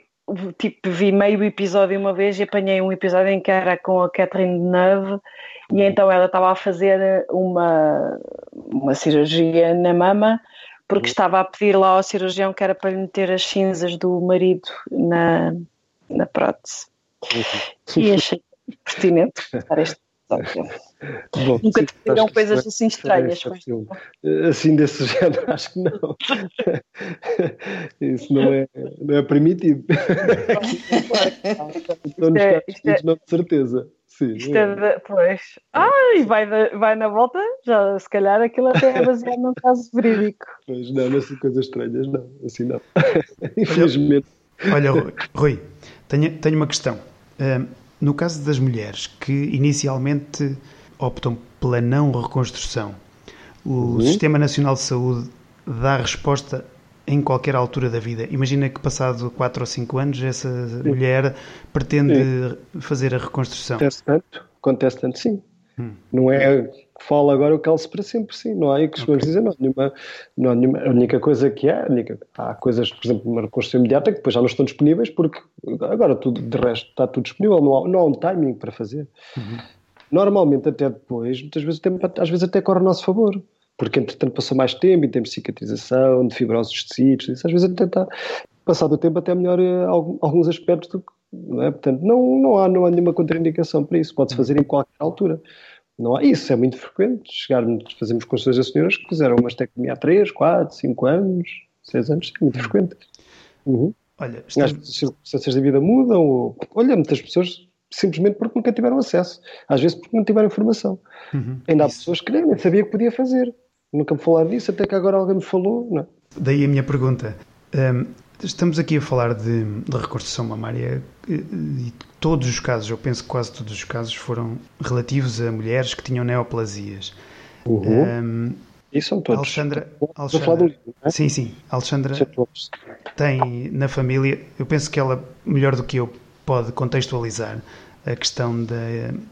tipo, vi meio episódio uma vez e apanhei um episódio em que era com a Catherine Deneuve e então ela estava a fazer uma, uma cirurgia na mama porque uhum. estava a pedir lá ao cirurgião que era para lhe meter as cinzas do marido na, na prótese. Uhum. E achei pertinente estar este Bom, Nunca te pediram coisas assim estranhas. Assim desse género, acho que não. Isso não é, não é permitido. Estou nos Estados Unidos, não, de certeza. Sim, Isto é, de, pois. Ah, e vai, de, vai na volta, já se calhar aquilo até é baseado num caso verídico. Pois não, nessas coisas estranhas, não, assim não. Infelizmente. Olha, Rui, tenho, tenho uma questão. Uh, no caso das mulheres que inicialmente optam pela não reconstrução, o uhum. Sistema Nacional de Saúde dá resposta em qualquer altura da vida. Imagina que passado 4 ou 5 anos essa sim. mulher pretende sim. fazer a reconstrução. Acontece tanto, sim. Hum. Não é que fala agora o calço para sempre, sim. Não há aí que okay. dizer, não, nenhuma, não há nenhuma. A única coisa que há, única, há coisas, por exemplo, uma reconstrução imediata que depois já não estão disponíveis porque agora tudo, de resto, está tudo disponível, não há, não há um timing para fazer. Uhum. Normalmente, até depois, muitas vezes, às vezes até corre a nosso favor porque entretanto passou mais tempo em termos de cicatrização, de fibrose dos tecidos, isso às vezes até está, passado o tempo até melhora eh, alguns aspectos do que, não é? Portanto, não, não, há, não há nenhuma contraindicação para isso, pode-se fazer em qualquer altura. Não há, isso é muito frequente, chegarmos, fazemos consultas a senhoras que fizeram uma mastectomia há 3, 4, 5 anos, 6 anos, é muito frequente. Uhum. Olha, estamos... As circunstâncias da vida mudam, ou, olha, muitas pessoas simplesmente porque nunca tiveram acesso, às vezes porque não tiveram informação. Uhum. Ainda há pessoas que nem sabia que podia fazer. Nunca me falaram disso, até que agora alguém me falou. Não. Daí a minha pergunta. Um, estamos aqui a falar de, de reconstrução mamária e todos os casos, eu penso que quase todos os casos, foram relativos a mulheres que tinham neoplasias. Uhum. Um, e são todos. Alexandra, Alexandra livro, é? sim, sim. Alexandra tem na família, eu penso que ela, melhor do que eu, pode contextualizar a questão da,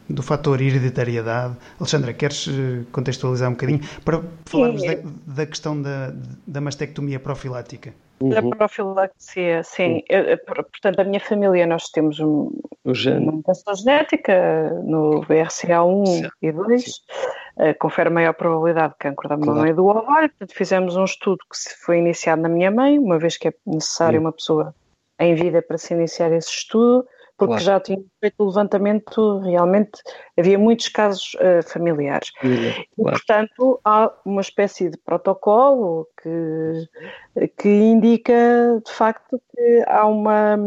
do fator hereditariedade. Alexandra, queres eh, contextualizar um bocadinho para falarmos da, da, questão da, da mastectomia profilática? Uhum. Da profilaxia, sim. Eu, portanto, a minha família, nós temos um, uma mutação genética no BRCA1 sim. e 2, uh, confere maior probabilidade de câncer da mama claro. e do ovário. Portanto, fizemos um estudo que foi iniciado na minha mãe, uma vez que é necessário sim. uma pessoa em vida para se iniciar esse estudo porque claro. já tinha feito o levantamento, realmente havia muitos casos uh, familiares. claro. E, portanto, há uma espécie de protocolo que, que indica, de facto, que há uma,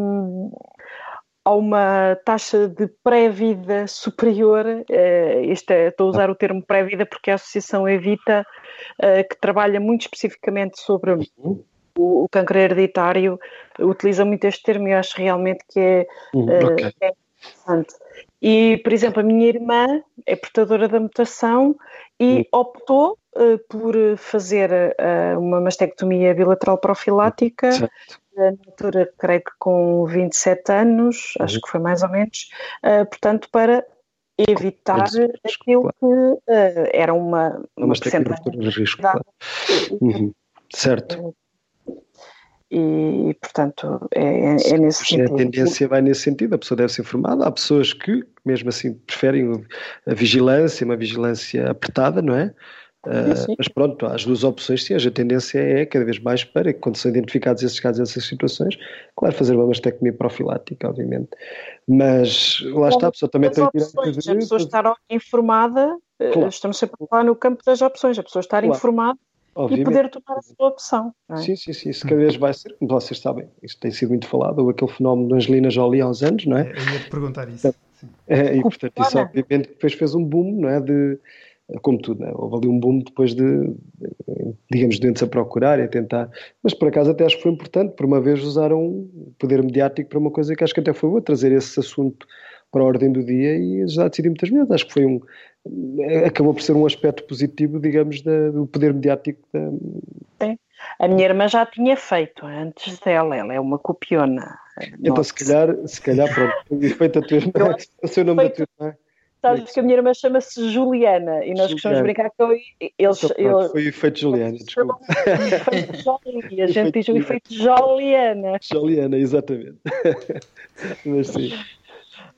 há uma taxa de pré-vida superior, uh, é, estou a usar o termo pré-vida porque a associação Evita, uh, que trabalha muito especificamente sobre uhum. O, o cancro hereditário, utiliza muito este termo e eu acho realmente que é, uhum, okay. é interessante. E, por exemplo, a minha irmã é portadora da mutação e uhum. optou uh, por fazer uh, uma mastectomia bilateral profilática na altura, creio que com 27 anos, acho que foi mais ou menos, uh, portanto, para evitar aquilo que uh, era uma, uma porcentagem de risco. Claro. Uhum. Certo. E, portanto, é, é nesse sentido. A tendência vai nesse sentido, a pessoa deve ser informada. Há pessoas que, mesmo assim, preferem a vigilância, uma vigilância apertada, não é? Uh, mas pronto, as duas opções, sim, a tendência é cada vez mais para que, quando são identificados esses casos, essas situações, claro, fazer uma mastectomia profilática, obviamente. Mas lá está, a pessoa também tem direito de. A pessoa estar informada, eh, claro. estamos sempre lá no campo das opções, a pessoa estar claro. informada Obviamente. e poder tomar a sua opção. É? Sim, sim, sim, isso cada vez vai ser, como vocês sabem, isso tem sido muito falado, ou aquele fenómeno da Angelina Jolie há uns anos, não é? Eu ia te perguntar isso. É, e portanto, isso obviamente depois fez um boom, não é? De como tudo, né? houve ali um boom depois de, digamos, doentes a procurar e a tentar, mas por acaso até acho que foi importante, por uma vez usaram o poder mediático para uma coisa que acho que até foi boa, trazer esse assunto para a ordem do dia e já decidi muitas vezes, acho que foi um, acabou por ser um aspecto positivo, digamos, da, do poder mediático. Da... Sim. A minha irmã já tinha feito antes dela, ela é uma copiona. Então, Nossa. se calhar, se calhar, pronto, feito a tua irmã, o seu nome feito, da tua irmã. Sabes que a minha irmã chama-se Juliana e nós gostamos de brincar com eles. Então, foi o efeito Juliana, desculpa. a gente diz o efeito Juliana. Juliana, exatamente. Mas sim.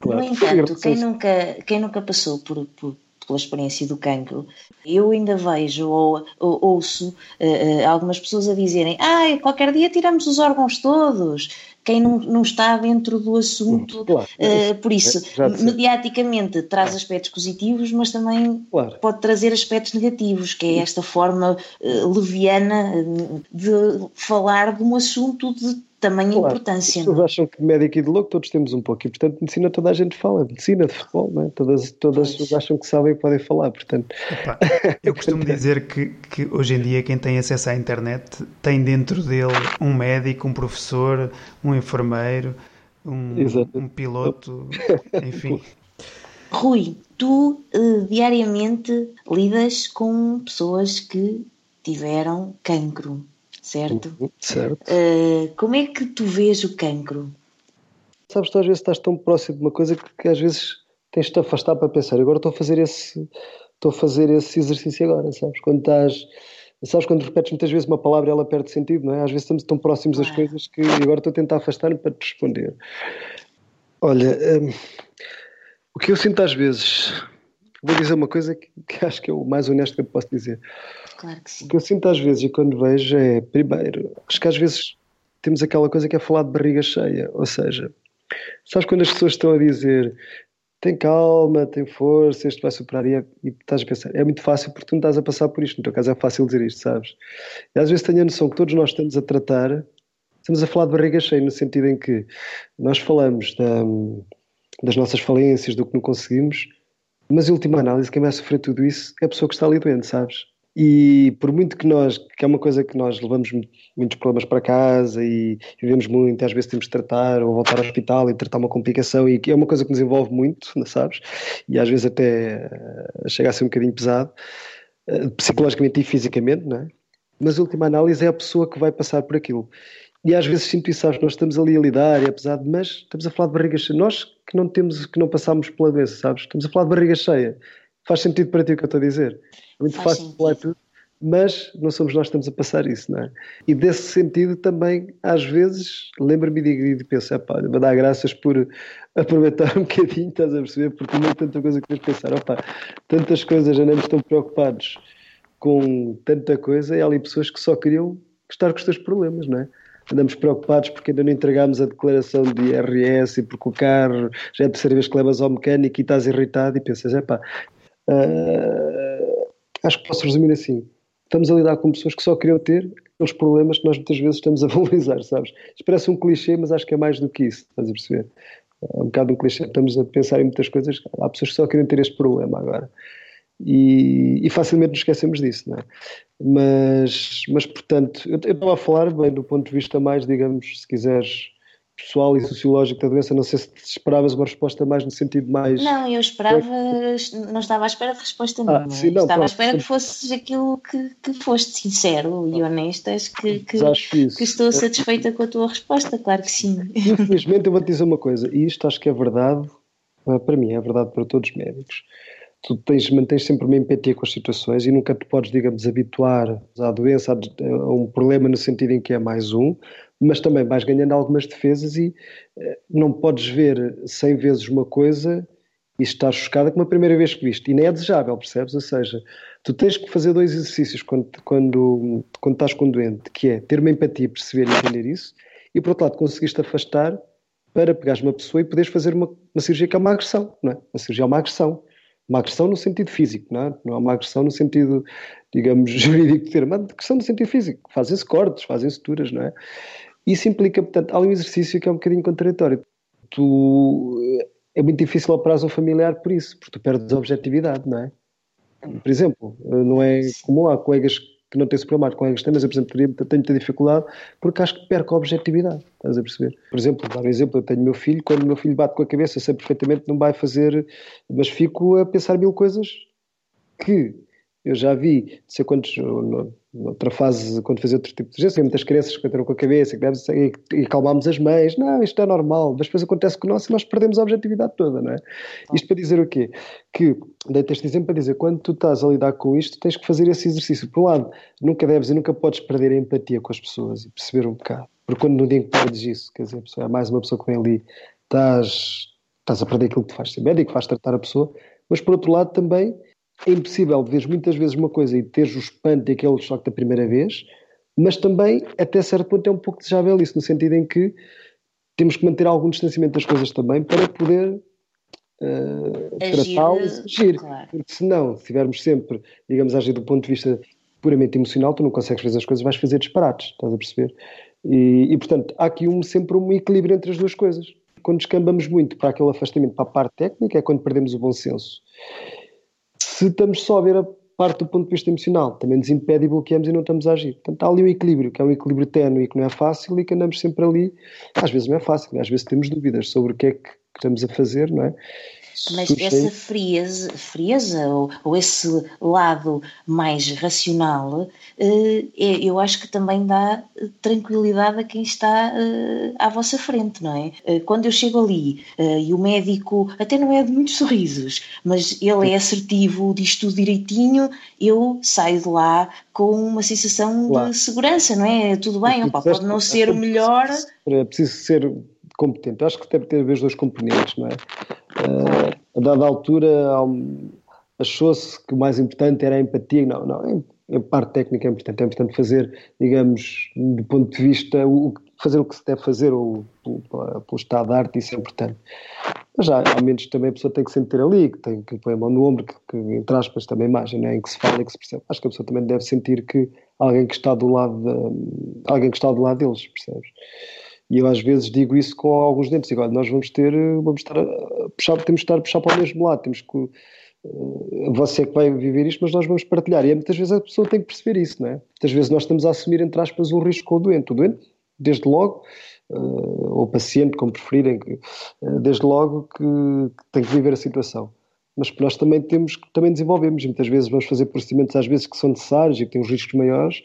Claro. No entanto, quem nunca, quem nunca passou por, por, pela experiência do cancro, eu ainda vejo ou, ou ouço uh, algumas pessoas a dizerem: ah, qualquer dia tiramos os órgãos todos. Quem não, não está dentro do assunto. Claro, uh, por isso, mediaticamente traz aspectos positivos, mas também claro. pode trazer aspectos negativos, que é esta forma uh, leviana de falar de um assunto de tamanha claro. importância. As pessoas é? acham que médico e de louco todos temos um pouco, e portanto, medicina toda a gente fala, medicina de futebol, não é? todas, todas as pessoas acham que sabem e podem falar, portanto. Opa, eu costumo dizer que, que hoje em dia quem tem acesso à internet tem dentro dele um médico, um professor, um enfermeiro, um, um piloto, enfim. Rui, tu uh, diariamente lidas com pessoas que tiveram cancro certo? Uhum, certo. Uh, como é que tu vês o cancro? Sabes, tu às vezes estás tão próximo de uma coisa que, que às vezes tens de te afastar para pensar. Agora estou a fazer esse, estou a fazer esse exercício agora, sabes? Quando estás, sabes, quando repetes muitas vezes uma palavra ela perde sentido, não é? Às vezes estamos tão próximos das coisas que agora estou a tentar afastar-me para te responder. Olha, um, o que eu sinto às vezes, vou dizer uma coisa que, que acho que é o mais honesto que eu posso dizer. Claro que sim. O que eu sinto às vezes e quando vejo é, primeiro, acho que às vezes temos aquela coisa que é falar de barriga cheia, ou seja, sabes quando as pessoas estão a dizer tem calma, tem força, isto vai superar e, é, e estás a pensar, é muito fácil porque tu não estás a passar por isto, no teu caso é fácil dizer isto, sabes? E às vezes tenho a noção que todos nós estamos a tratar, estamos a falar de barriga cheia no sentido em que nós falamos da, das nossas falências, do que não conseguimos, mas em última análise quem vai sofrer tudo isso é a pessoa que está ali doente, sabes? E por muito que nós, que é uma coisa que nós levamos muitos problemas para casa e vivemos muito, às vezes temos de tratar ou voltar ao hospital e tratar uma complicação, e que é uma coisa que nos envolve muito, sabes? E às vezes até uh, chega a ser um bocadinho pesado, uh, psicologicamente e fisicamente, não é? Mas a última análise é a pessoa que vai passar por aquilo. E às vezes sinto isso, sabes? Nós estamos ali a lidar, e apesar de, mas estamos a falar de barriga cheia. Nós que não temos, que não passamos pela doença, sabes? Estamos a falar de barriga cheia. Faz sentido para ti o que eu estou a dizer? É muito Faz fácil falar tudo, mas não somos nós que estamos a passar isso, não é? E desse sentido também, às vezes, lembro-me de, de pensar, pá, me dá graças por aproveitar um bocadinho, estás a perceber? Porque não é tanta coisa que tens de pensar, opá, tantas coisas, andamos tão preocupados com tanta coisa, e há ali pessoas que só queriam estar com os teus problemas, não é? andamos preocupados porque ainda não entregámos a declaração de IRS e porque o carro já é a terceira vez que levas ao mecânico e estás irritado e pensas, é pá, Uh, acho que posso resumir assim. Estamos a lidar com pessoas que só queriam ter aqueles problemas que nós muitas vezes estamos a valorizar, sabes? Parece um clichê, mas acho que é mais do que isso, estás a perceber? É um bocado um clichê, estamos a pensar em muitas coisas, há pessoas que só querem ter este problema agora. E, e facilmente nos esquecemos disso, não é? Mas, mas portanto, eu, eu estava a falar bem do ponto de vista mais, digamos, se quiseres, pessoal e sociológico da doença, não sei se esperavas uma resposta mais no sentido mais. Não, eu esperava, não estava à espera de resposta ah, nenhuma. sim, não, estava pronto. à espera que fosses aquilo que, que foste sincero e honesto, que, que, que, estou satisfeita com a tua resposta, claro que sim. Infelizmente, eu vou te dizer uma coisa, e isto acho que é verdade, é para mim, é verdade para todos os médicos. Tu tens, mantens sempre uma empatia com as situações e nunca te podes, digamos, habituar à doença, a um problema no sentido em que é mais um, mas também vais ganhando algumas defesas e uh, não podes ver 100 vezes uma coisa e estar chocada como a primeira vez que viste. E nem é desejável, percebes? Ou seja, tu tens que fazer dois exercícios quando, quando, quando estás com um doente, que é ter uma empatia, perceber e entender isso, e por outro lado conseguiste afastar para pegares uma pessoa e poderes fazer uma, uma cirurgia que é uma agressão, não é? Uma cirurgia é uma agressão. Uma agressão no sentido físico, não é? Não é uma agressão no sentido, digamos, jurídico de ter, mas agressão no sentido físico. Fazem-se cortes, fazem suturas, não é? Isso implica, portanto, há um exercício que é um bocadinho contraditório. Tu, é muito difícil operar um familiar por isso, porque tu perdes a objetividade, não é? Por exemplo, não é como há colegas que não têm esse problema, colegas têm, mas eu, por exemplo, tenho muita dificuldade porque acho que perco a objetividade, estás a perceber? Por exemplo, dar um exemplo, eu tenho meu filho, quando o meu filho bate com a cabeça, sei perfeitamente não vai fazer, mas fico a pensar mil coisas que eu já vi, não sei quantos, noutra fase, quando fazia outro tipo de exercício, muitas crianças que entraram com a cabeça e, e calmámos as mães, não, isto é normal, mas depois acontece com nós e nós perdemos a objetividade toda, não é? Ah. Isto para dizer o quê? Que, dei-te este exemplo para dizer, quando tu estás a lidar com isto, tens que fazer esse exercício. Por um lado, nunca deves e nunca podes perder a empatia com as pessoas e perceber um bocado. Porque quando no dia que perdes isso, quer dizer, a pessoa é mais uma pessoa que vem ali, estás, estás a perder aquilo que te faz ser médico, faz tratar a pessoa, mas por outro lado também é impossível veres muitas vezes uma coisa e teres o espanto e aquele choque da primeira vez, mas também, até certo ponto, é um pouco desejável isso, no sentido em que temos que manter algum distanciamento das coisas também para poder uh, tratá-las e agir. Claro. Porque senão, se estivermos sempre, digamos, a agir do ponto de vista puramente emocional, tu não consegues fazer as coisas, vais fazer disparates, estás a perceber? E, e portanto, há aqui um, sempre um equilíbrio entre as duas coisas. Quando descambamos muito para aquele afastamento para a parte técnica, é quando perdemos o bom senso se estamos só a ver a parte do ponto de vista emocional, também nos impede e bloqueamos e não estamos a agir. Portanto, há ali um equilíbrio, que é um equilíbrio ténue e que não é fácil e que andamos sempre ali. Às vezes não é fácil, às vezes temos dúvidas sobre o que é que estamos a fazer, não é? Mas essa frieza, frieza ou, ou, esse lado mais racional, eh, é, eu acho que também dá tranquilidade a quem está eh, à vossa frente, não é? Eh, quando eu chego ali e o médico até não é de muitos sorrisos, mas ele é assertivo, diz tudo direitinho, eu saio de lá com uma sensação claro. de segurança, não é? Tudo bem, opa, pode não ser o melhor. É preciso ser competente. Acho que deve ter a ver os dois componentes, não é? A dada altura achou-se que o mais importante era a empatia. Não, não, a parte técnica é importante. É importante fazer, digamos, do ponto de vista, o, fazer o que se deve fazer, ou pelo estado de arte, isso é importante. Mas já, ao menos também a pessoa tem que sentir ali, que tem que pôr a mão no ombro, que, que entre aspas também imagem, né, em que se fala e que se percebe. Acho que a pessoa também deve sentir que alguém que está do lado, de, alguém que está do lado deles, percebes? E eu às vezes digo isso com alguns dentes, olha, nós vamos ter, vamos estar a puxar, temos que estar a puxar para o mesmo lado, temos que, uh, você é que vai viver isto, mas nós vamos partilhar. E é, muitas vezes a pessoa tem que perceber isso, não é? Muitas vezes nós estamos a assumir, entre aspas, o risco com o doente. O doente, desde logo, uh, ou paciente, como preferirem, desde logo que, que tem que viver a situação mas nós também temos também desenvolvemos. Muitas vezes vamos fazer procedimentos às vezes que são necessários e que têm os riscos maiores,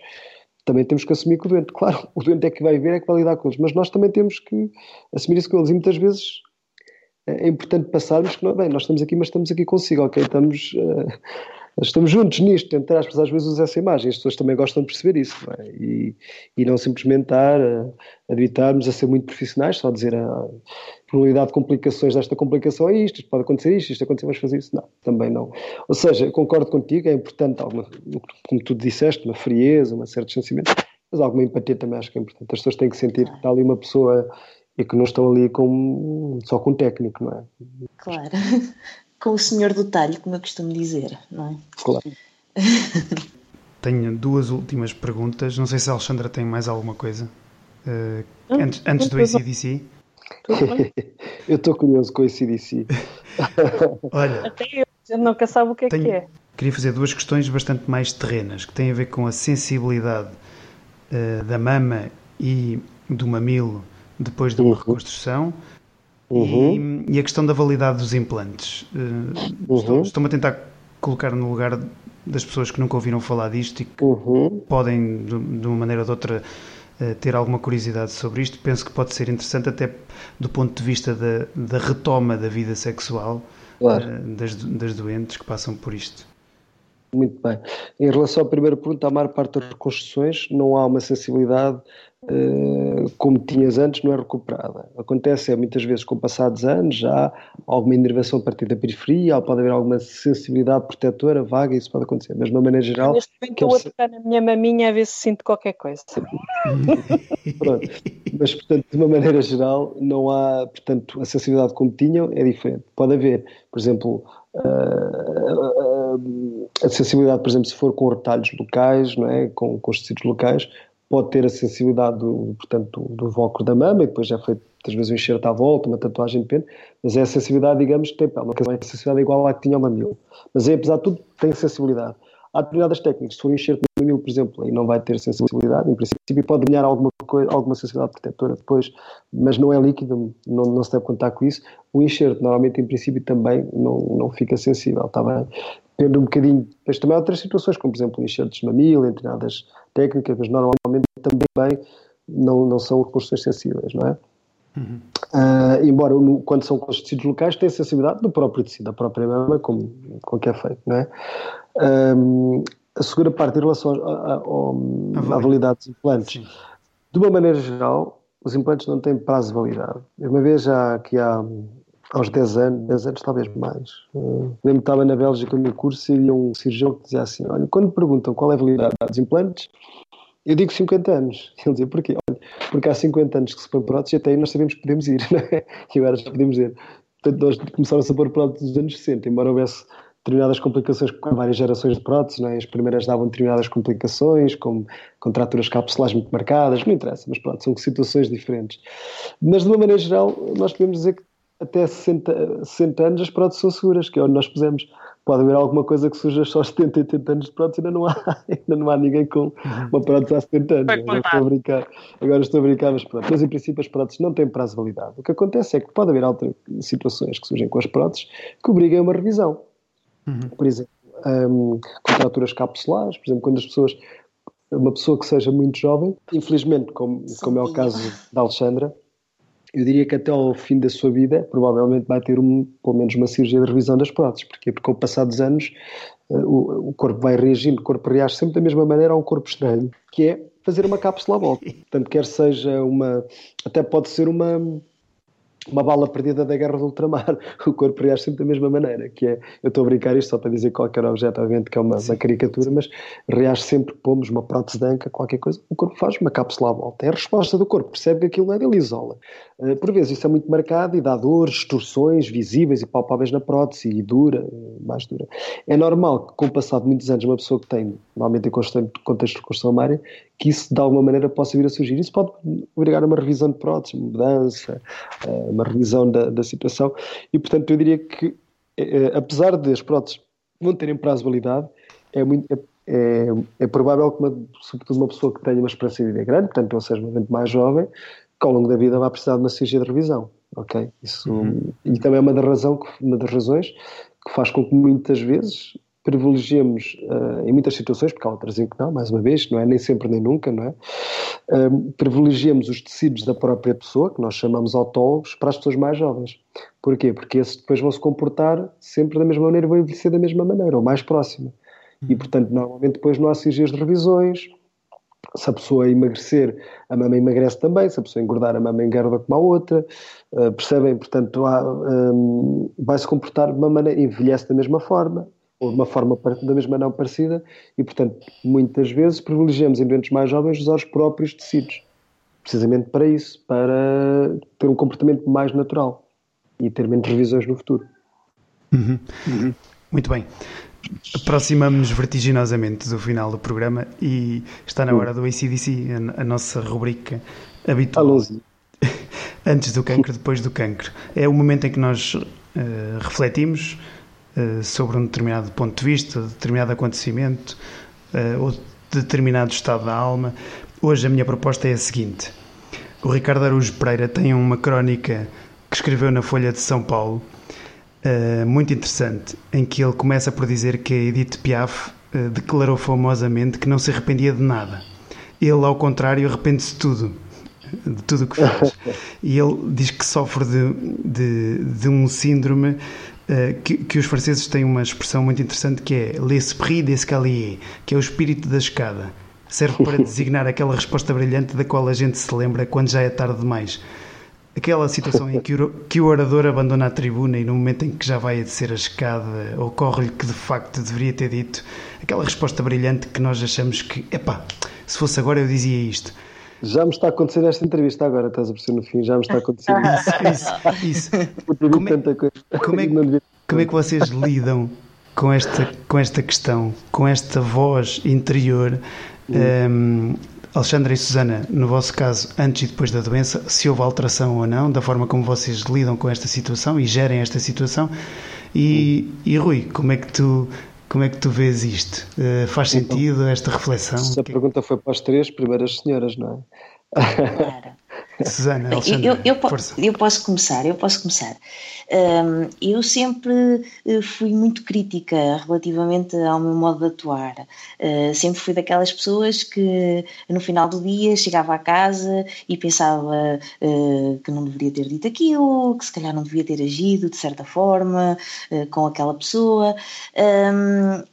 também temos que assumir que o doente, claro, o doente é que vai ver, é que vai lidar com eles, mas nós também temos que assumir isso com eles e muitas vezes é importante passarmos que, não, bem, nós estamos aqui, mas estamos aqui consigo, ok, estamos, uh, estamos juntos nisto, entre aspas, às vezes uso essa imagem, as pessoas também gostam de perceber isso, não é? e, e não simplesmente estar a, a habitarmos a ser muito profissionais, só dizer a probabilidade de complicações desta complicação é isto, isto pode acontecer isto, isto acontecer, vamos fazer isso, não, também não. Ou seja, concordo contigo, é importante, alguma, como tu disseste, uma frieza, um certo distanciamento, mas alguma empatia também acho que é importante, as pessoas têm que sentir que está ali uma pessoa e que não estão ali com, só com um técnico, não é? Claro com o senhor do talho, como eu costumo dizer, não é? Claro. Tenho duas últimas perguntas. Não sei se a Alexandra tem mais alguma coisa. Uh, antes, antes do ACDC. eu estou curioso com esse CDC. Olha, até eu, a gente nunca sabe o que é tenho, que é. Queria fazer duas questões bastante mais terrenas, que têm a ver com a sensibilidade uh, da mama e do mamilo depois de uma uhum. reconstrução uhum. e, e, a questão da validade dos implantes. Uh, uhum. Estou-me a tentar colocar no lugar das pessoas que nunca ouviram falar disto e que uhum. podem, de, de, uma maneira ou de outra, uh, ter alguma curiosidade sobre isto. Penso que pode ser interessante até do ponto de vista da, da retoma da vida sexual claro. uh, das, das doentes que passam por isto. Muito bem. Em relação à primeira pergunta, a maior parte das reconstruções não há uma sensibilidade como tinhas antes, não é recuperada. Acontece é, muitas vezes com passados anos, já há alguma inervação a partir da periferia, ou pode haver alguma sensibilidade protetora vaga, isso pode acontecer. Mas de uma maneira geral. Neste momento estou a tocar na minha maminha a ver se sinto qualquer coisa. Pronto. Mas, portanto, de uma maneira geral, não há, portanto, a sensibilidade como tinham é diferente. Pode haver, por exemplo, a sensibilidade, por exemplo, se for com retalhos locais, não é? com, com os tecidos locais, pode ter a sensibilidade do, portanto, do, do da mama, e depois já foi muitas vezes um enxerto à volta, uma tatuagem de pena, mas é a sensibilidade, digamos, que tem pele, não é sensibilidade igual à que tinha o mamilo. Mas é, apesar de tudo, tem sensibilidade. Há determinadas técnicas, se for um enxerto no mamilo, por exemplo, aí não vai ter sensibilidade, em princípio, e pode ganhar alguma, coisa, alguma sensibilidade protetora depois, mas não é líquido, não, não se deve contar com isso. O enxerto, normalmente, em princípio, também não, não fica sensível, está bem? Depende um bocadinho, mas também há outras situações, como, por exemplo, enxertos de mamilo, em determinadas técnicas, mas normalmente também não, não são reconstruções sensíveis, não é? Uhum. Uh, embora quando são com os tecidos locais tem sensibilidade do próprio tecido, da própria mama, como, como é feito, não é? Um, a segunda parte em relação à validade dos implantes. Sim. De uma maneira geral, os implantes não têm prazo de validade. Uma vez já aqui há aos 10 anos, 10 anos talvez mais. Uh, lembro que estava na Bélgica no curso e havia um cirurgião que dizia assim: Olha, quando perguntam qual é a validade dos implantes, eu digo 50 anos. Ele dizia: Porquê? Olha, porque há 50 anos que se põe próteses e até aí nós sabemos que podemos ir, não é? E agora já podemos ir. Portanto, nós começaram a pôr próteses nos anos 60, embora houvesse determinadas complicações com várias gerações de próteses, é? as primeiras davam determinadas complicações, como contraturas capsulares muito marcadas, não interessa, mas pronto, são situações diferentes. Mas de uma maneira geral, nós podemos dizer que até 60, 60 anos as próteses são seguras, que é onde nós pusemos. Pode haver alguma coisa que surja só aos 70, 80 anos de prótese, ainda não há, ainda não há ninguém com uma prótese há 70 anos. Agora estou a brincar, agora estou a brincar, mas pronto. Mas em princípio as próteses não têm prazo de validade. O que acontece é que pode haver outras situações que surgem com as próteses que obriguem a uma revisão. Uhum. Por exemplo, um, contraturas capsulares, por exemplo, quando as pessoas, uma pessoa que seja muito jovem, infelizmente, como, como é o caso da Alexandra, eu diria que até ao fim da sua vida provavelmente vai ter um, pelo menos uma cirurgia de revisão das próteses. Porquê? Porque ao passar dos anos uh, o, o, corpo vai reagindo, o corpo reage sempre da mesma maneira a um corpo estranho, que é fazer uma cápsula à volta. Portanto, quer seja uma... até pode ser uma uma bala perdida da guerra do ultramar. O corpo reage sempre da mesma maneira, que é, eu estou a brincar isto só para dizer qualquer objeto, obviamente que é uma, uma caricatura, mas reage sempre, pomos uma prótese de anca, qualquer coisa, o corpo faz uma cápsula à volta. É a resposta do corpo, percebe que aquilo é, ele isola. Uh, por vezes isso é muito marcado e dá dores, distorções visíveis e palpáveis na prótese e dura, mais dura. É normal que com o passado de muitos anos uma pessoa que tem, normalmente em contexto de reconstrução mária, que isso de alguma maneira possa vir a surgir. Isso pode obrigar a uma revisão de prótese, mudança, eh, uma revisão da, da situação. E, portanto, eu diria que, é, apesar de as próteses não terem prazo de validade, é, muito, é, é, é provável que, uma, sobretudo, uma pessoa que tenha uma esperança de vida grande, portanto, ou seja, uma mais jovem, que ao longo da vida vai precisar de uma cirurgia de revisão. Ok? Isso, uhum. E também é uma das, razão, uma das razões que faz com que muitas vezes privilegiemos, uh, em muitas situações, porque há outras em que não, mais uma vez, não é nem sempre nem nunca, não é? Uh, privilegiemos os tecidos da própria pessoa, que nós chamamos autólogos, para as pessoas mais jovens. Porquê? Porque esses depois vão se comportar sempre da mesma maneira, vão envelhecer da mesma maneira, ou mais próxima. E, portanto, normalmente depois não há cirurgias de revisões, se a pessoa emagrecer, a mama emagrece também, se a pessoa engordar, a mama engorda como a outra, uh, percebem? Portanto, um, vai se comportar de uma maneira, envelhece da mesma forma, ou de uma forma da mesma não parecida, e portanto, muitas vezes privilegiamos em doentes mais jovens usar os próprios tecidos, precisamente para isso, para ter um comportamento mais natural e ter menos revisões no futuro. Uhum. Uhum. Muito bem. Aproximamos-nos vertiginosamente do final do programa e está na hora do ACDC, a, a nossa rubrica habitual. antes do cancro, depois do cancro. É o momento em que nós uh, refletimos sobre um determinado ponto de vista, determinado acontecimento uh, ou determinado estado da alma. Hoje a minha proposta é a seguinte. O Ricardo Araújo Pereira tem uma crónica que escreveu na Folha de São Paulo, muito interessante, em que ele começa por dizer que Edith Piaf declarou famosamente que não se arrependia de nada. Ele, ao contrário, arrepende-se de tudo de tudo o que faz. e ele diz que sofre de, de, de um síndrome que, que, os franceses têm uma expressão muito interessante que é l'esprit d'escalier, que é o espírito da escada. Serve para designar aquela resposta brilhante da qual a gente se lembra quando já é tarde demais. Aquela situação em que o, que o orador abandona a tribuna e no momento em que já vai a descer a escada ocorre-lhe que de facto deveria ter dito aquela resposta brilhante que nós achamos que, epá, se fosse agora eu dizia isto. Já me está a acontecer esta entrevista agora, estás a perceber no fim, já me está a acontecer isso. isso, isso. Como é, como, é, como é que vocês lidam com esta, com esta questão, com esta voz interior? Um, Alexandra e Susana, no vosso caso, antes e depois da doença, se houve alteração ou não, da forma como vocês lidam com esta situação e gerem esta situação? E, e Rui, como é que tu como é que tu vês isto? Uh, faz então, sentido esta reflexão? A pergunta foi para as três primeiras senhoras, não é? Claro. Susana, eu, eu, eu, posso começar, eu posso começar. Um, eu sempre eh, fui muito crítica relativamente ao meu modo de atuar. Uh, sempre fui daquelas pessoas que no final do dia chegava a casa e pensava uh, que não deveria ter dito aquilo, que se calhar não devia ter agido de certa forma uh, com aquela pessoa. Um,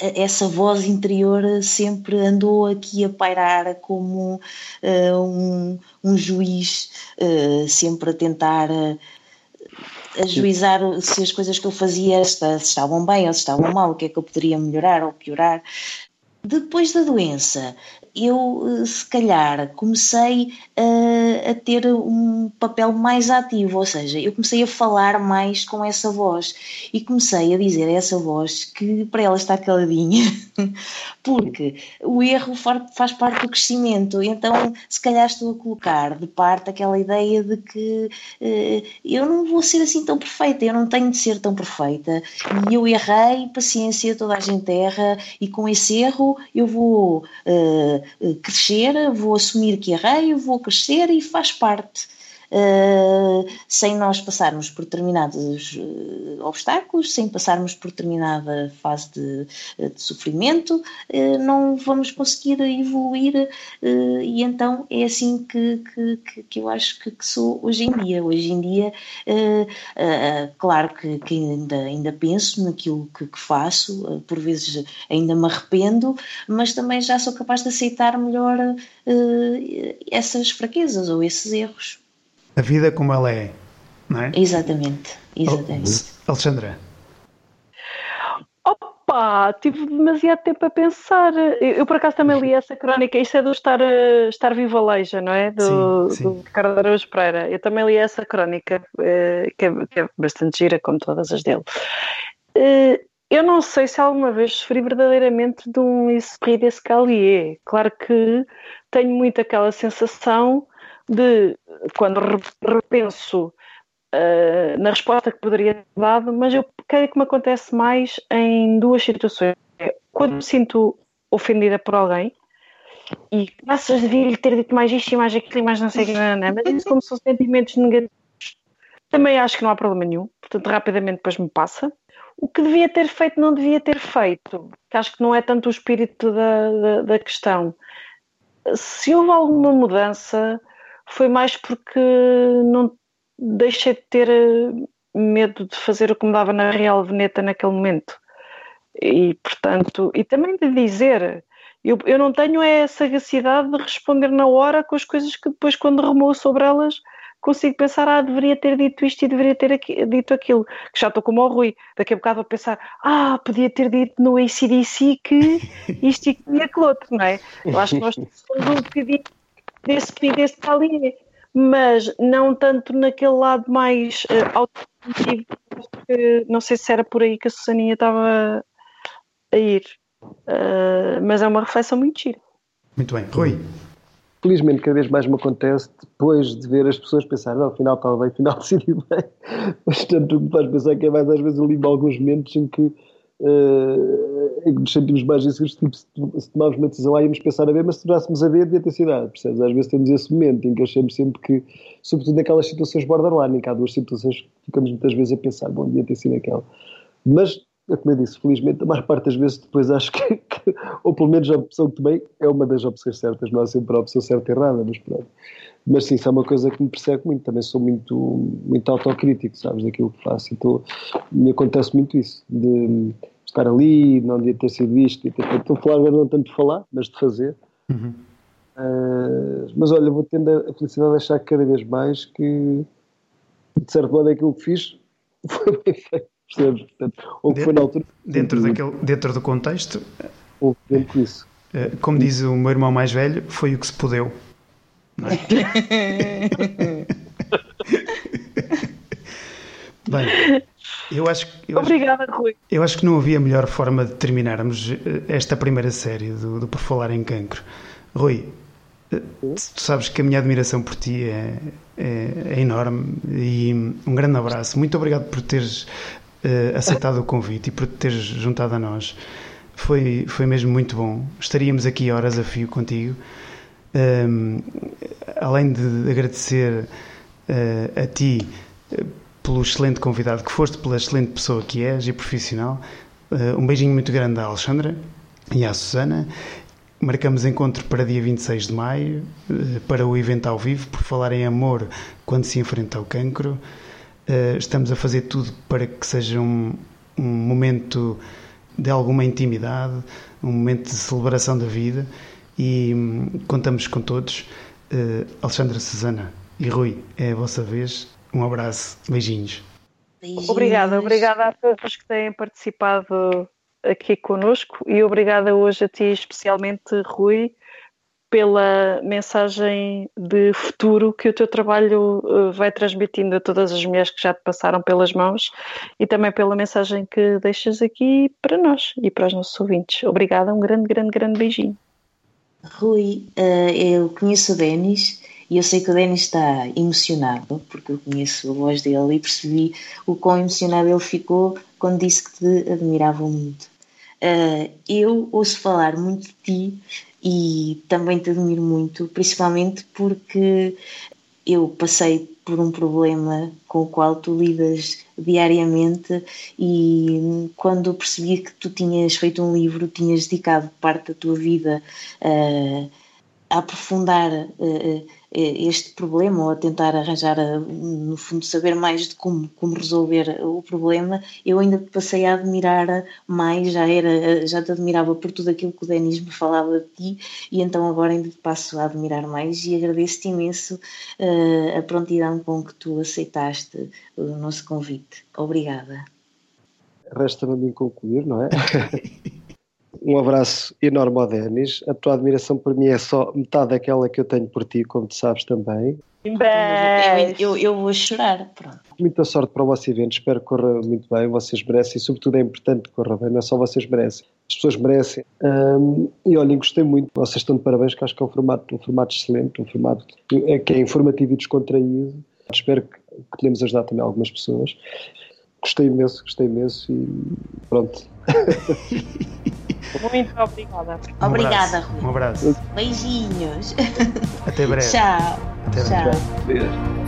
essa voz interior sempre andou aqui a pairar como uh, um, um, juiz, uh, sempre a tentar uh, ajuizar se as coisas que eu fazia estavam bem ou se estavam mal, o que é que eu poderia melhorar ou piorar. Depois da doença, eu eh, se calhar comecei a, a, ter um papel mais ativo, ou seja, eu comecei a falar mais com essa voz e comecei a dizer a essa voz que para ela estar caladinha, porque o erro faz parte do crescimento, então se calhar estou a colocar de parte aquela ideia de que uh, eu não vou ser assim tão perfeita, eu não tenho de ser tão perfeita. E eu errei, paciência, toda a gente erra e com esse erro eu vou uh, crescer, vou assumir que errei, vou crescer e faz parte. Uh, sem nós passarmos por determinados uh, obstáculos, sem passarmos por determinada fase de, de sofrimento, não vamos conseguir evoluir e então é assim que, que, que eu acho que, que, sou hoje em dia. Hoje em dia, claro que, que, ainda, ainda penso naquilo que, que faço, por vezes ainda me arrependo, mas também já sou capaz de aceitar melhor essas fraquezas ou esses erros a vida como ela é, não é? Exatamente, exatamente. Alexandra. Opa, tive demasiado tempo a pensar. Eu, eu, por acaso também li essa crónica, isto é do Estar, estar Viva Leija, não é? Do, sim, sim. do Ricardo Araújo Pereira. Eu também li essa crónica, eh, que é, que é bastante gira, como todas as dele. Eh, eu não sei se alguma vez sofri verdadeiramente de um esprit d'escalier. Claro que tenho muito aquela sensação de quando repenso uh, na resposta que poderia ter dado, mas eu creio que me acontece mais em duas situações. Quando me sinto ofendida por alguém e graças devia lhe ter dito mais isto e mais aquilo e mais não sei o que, não, mas isso como são sentimentos negativos, também acho que não há problema nenhum, portanto rapidamente depois me passa. O que devia ter feito não devia ter feito, que acho que não é tanto o espírito da, da, da questão. Se houve alguma mudança, foi mais porque não deixei de ter eh, medo de fazer o que me dava na Real Veneta naquele momento. E, portanto, e também de dizer, eu, eu não tenho é a sagacidade de responder na hora com as coisas que depois, quando remoo sobre elas, consigo pensar, ah, deveria ter dito isto e deveria ter aqui, dito aquilo. Que já estou como o Rui, daqui a bocado a pensar, ah, podia ter dito no ACDC que isto e aquilo outro, não é? Eu acho que nós somos um bocadinho desse desse ali, mas não tanto naquele lado mais uh, automotivo, não sei se era por aí que a Susaninha estava a ir, uh, mas é uma reflexão muito gira. Muito bem, Rui. felizmente cada vez mais me acontece depois de ver as pessoas pensar, não, afinal estava bem, afinal decidi bem. Mas tanto me faz pensar que é mais às vezes ali alguns momentos em que, uh, em que nos sentimos mais inseguros, tipo, se, se tomarmos uma decisão lá íamos pensar a ver, mas se tivéssemos a ver devia ter sido percebes? Às vezes temos esse momento em que achamos sempre que, sobretudo naquelas situações borderline, em que há duas situações que ficamos muitas vezes a pensar, bom, devia ter sido aquela. Mas é como eu disse, felizmente, a maior parte das vezes depois acho que, que, ou pelo menos a opção que tomei é uma das opções certas, não há sempre a opção certa e errada, mas pronto. Mas sim, isso é uma coisa que me persegue muito, também sou muito, muito autocrítico, sabes, daquilo que faço, então me acontece muito isso, de estar ali, não devia ter sido isto, de ter feito, estou a falar, não tanto de falar, mas de fazer. Uhum. Uh, mas olha, vou tendo a felicidade de achar cada vez mais que, de certo modo, aquilo que fiz foi bem feito Percebes? Portanto, ou que foi na altura. Dentro, daquele, dentro do contexto. Ou dentro disso. Eh, como diz o meu irmão mais velho, foi o que se podeu. É? Bem, eu acho, eu Obrigada, acho, Rui. Eu acho que não havia melhor forma de terminarmos eh, esta primeira série do, do Por Falar em Cancro. Rui, eh, tu sabes que a minha admiração por ti é, é, é enorme e um grande abraço. Muito obrigado por teres uh, aceitado o convite e por teres juntado a nós. Foi, foi mesmo muito bom. Estaríamos aqui horas a fio contigo. Um, além de agradecer uh, a ti uh, pelo excelente convidado que foste, pela excelente pessoa que és e profissional, um beijinho muito grande à Alexandra e à Susana. Marcamos encontro para dia 26 de maio para o evento ao vivo por falar em amor quando se enfrenta ao cancro. Estamos a fazer tudo para que seja um, um momento de alguma intimidade, um momento de celebração da vida e hum, contamos com todos. Uh, Alexandra Susana e Rui, é a vossa vez. Um abraço, beijinhos. beijinhos. Obrigada, obrigada a todos que têm participado aqui conosco e obrigada hoje a ti especialmente, Rui, pela mensagem de futuro que o teu trabalho eh, vai transmitindo a todas as mulheres que já te passaram pelas mãos e também pela mensagem que deixas aqui para nós e para os nossos ouvintes. Obrigada, um grande, grande, grande beijinho. Rui, eh, eu conheço o Denis e eu sei que o Denis está emocionado, porque eu conheço a voz dele e percebi o quão emocionado ele ficou quando disse que te admirava muito. Eh, eu ouço falar muito de ti e também te admiro muito, principalmente porque eu passei por um problema com o qual tu lidas diariamente e quando percebi que tu tinhas feito um livro, tinhas dedicado parte da tua vida uh, a aprofundar uh, este problema ou a tentar arranjar, eh, no fundo, saber mais de como, como resolver o problema, eu ainda te passei a admirar mais, já era, eh, já te admirava por tudo aquilo que o Denis me falava de ti e então agora ainda te passo a admirar mais e agradeço-te imenso uh, a prontidão com que tu aceitaste o nosso convite. Obrigada. Resta-me a mim concluir, não é? Um abraço enorme ao Denis. A tua admiração por mim é só metade daquela que eu tenho por ti, como tu sabes também. Eu, eu, eu, vou chorar. Pronto. Muita sorte para o vosso evento. Espero que corra muito bem. Vocês merecem. E, sobretudo, é importante que corra bem. Não é só vocês merecem. As pessoas merecem. Um, e olhem, gostei muito. Vocês estão de parabéns, que acho que é um formato, um formato excelente. Um formato que é, informativo e descontraído. Espero que, que tenhamos ajudado também algumas pessoas. Gostei imenso, gostei imenso. E pronto. Muito obrigada. Um obrigada, abraço. Rui. Um abraço. Beijinhos. Até breve. Tchau. Até breve. Tchau.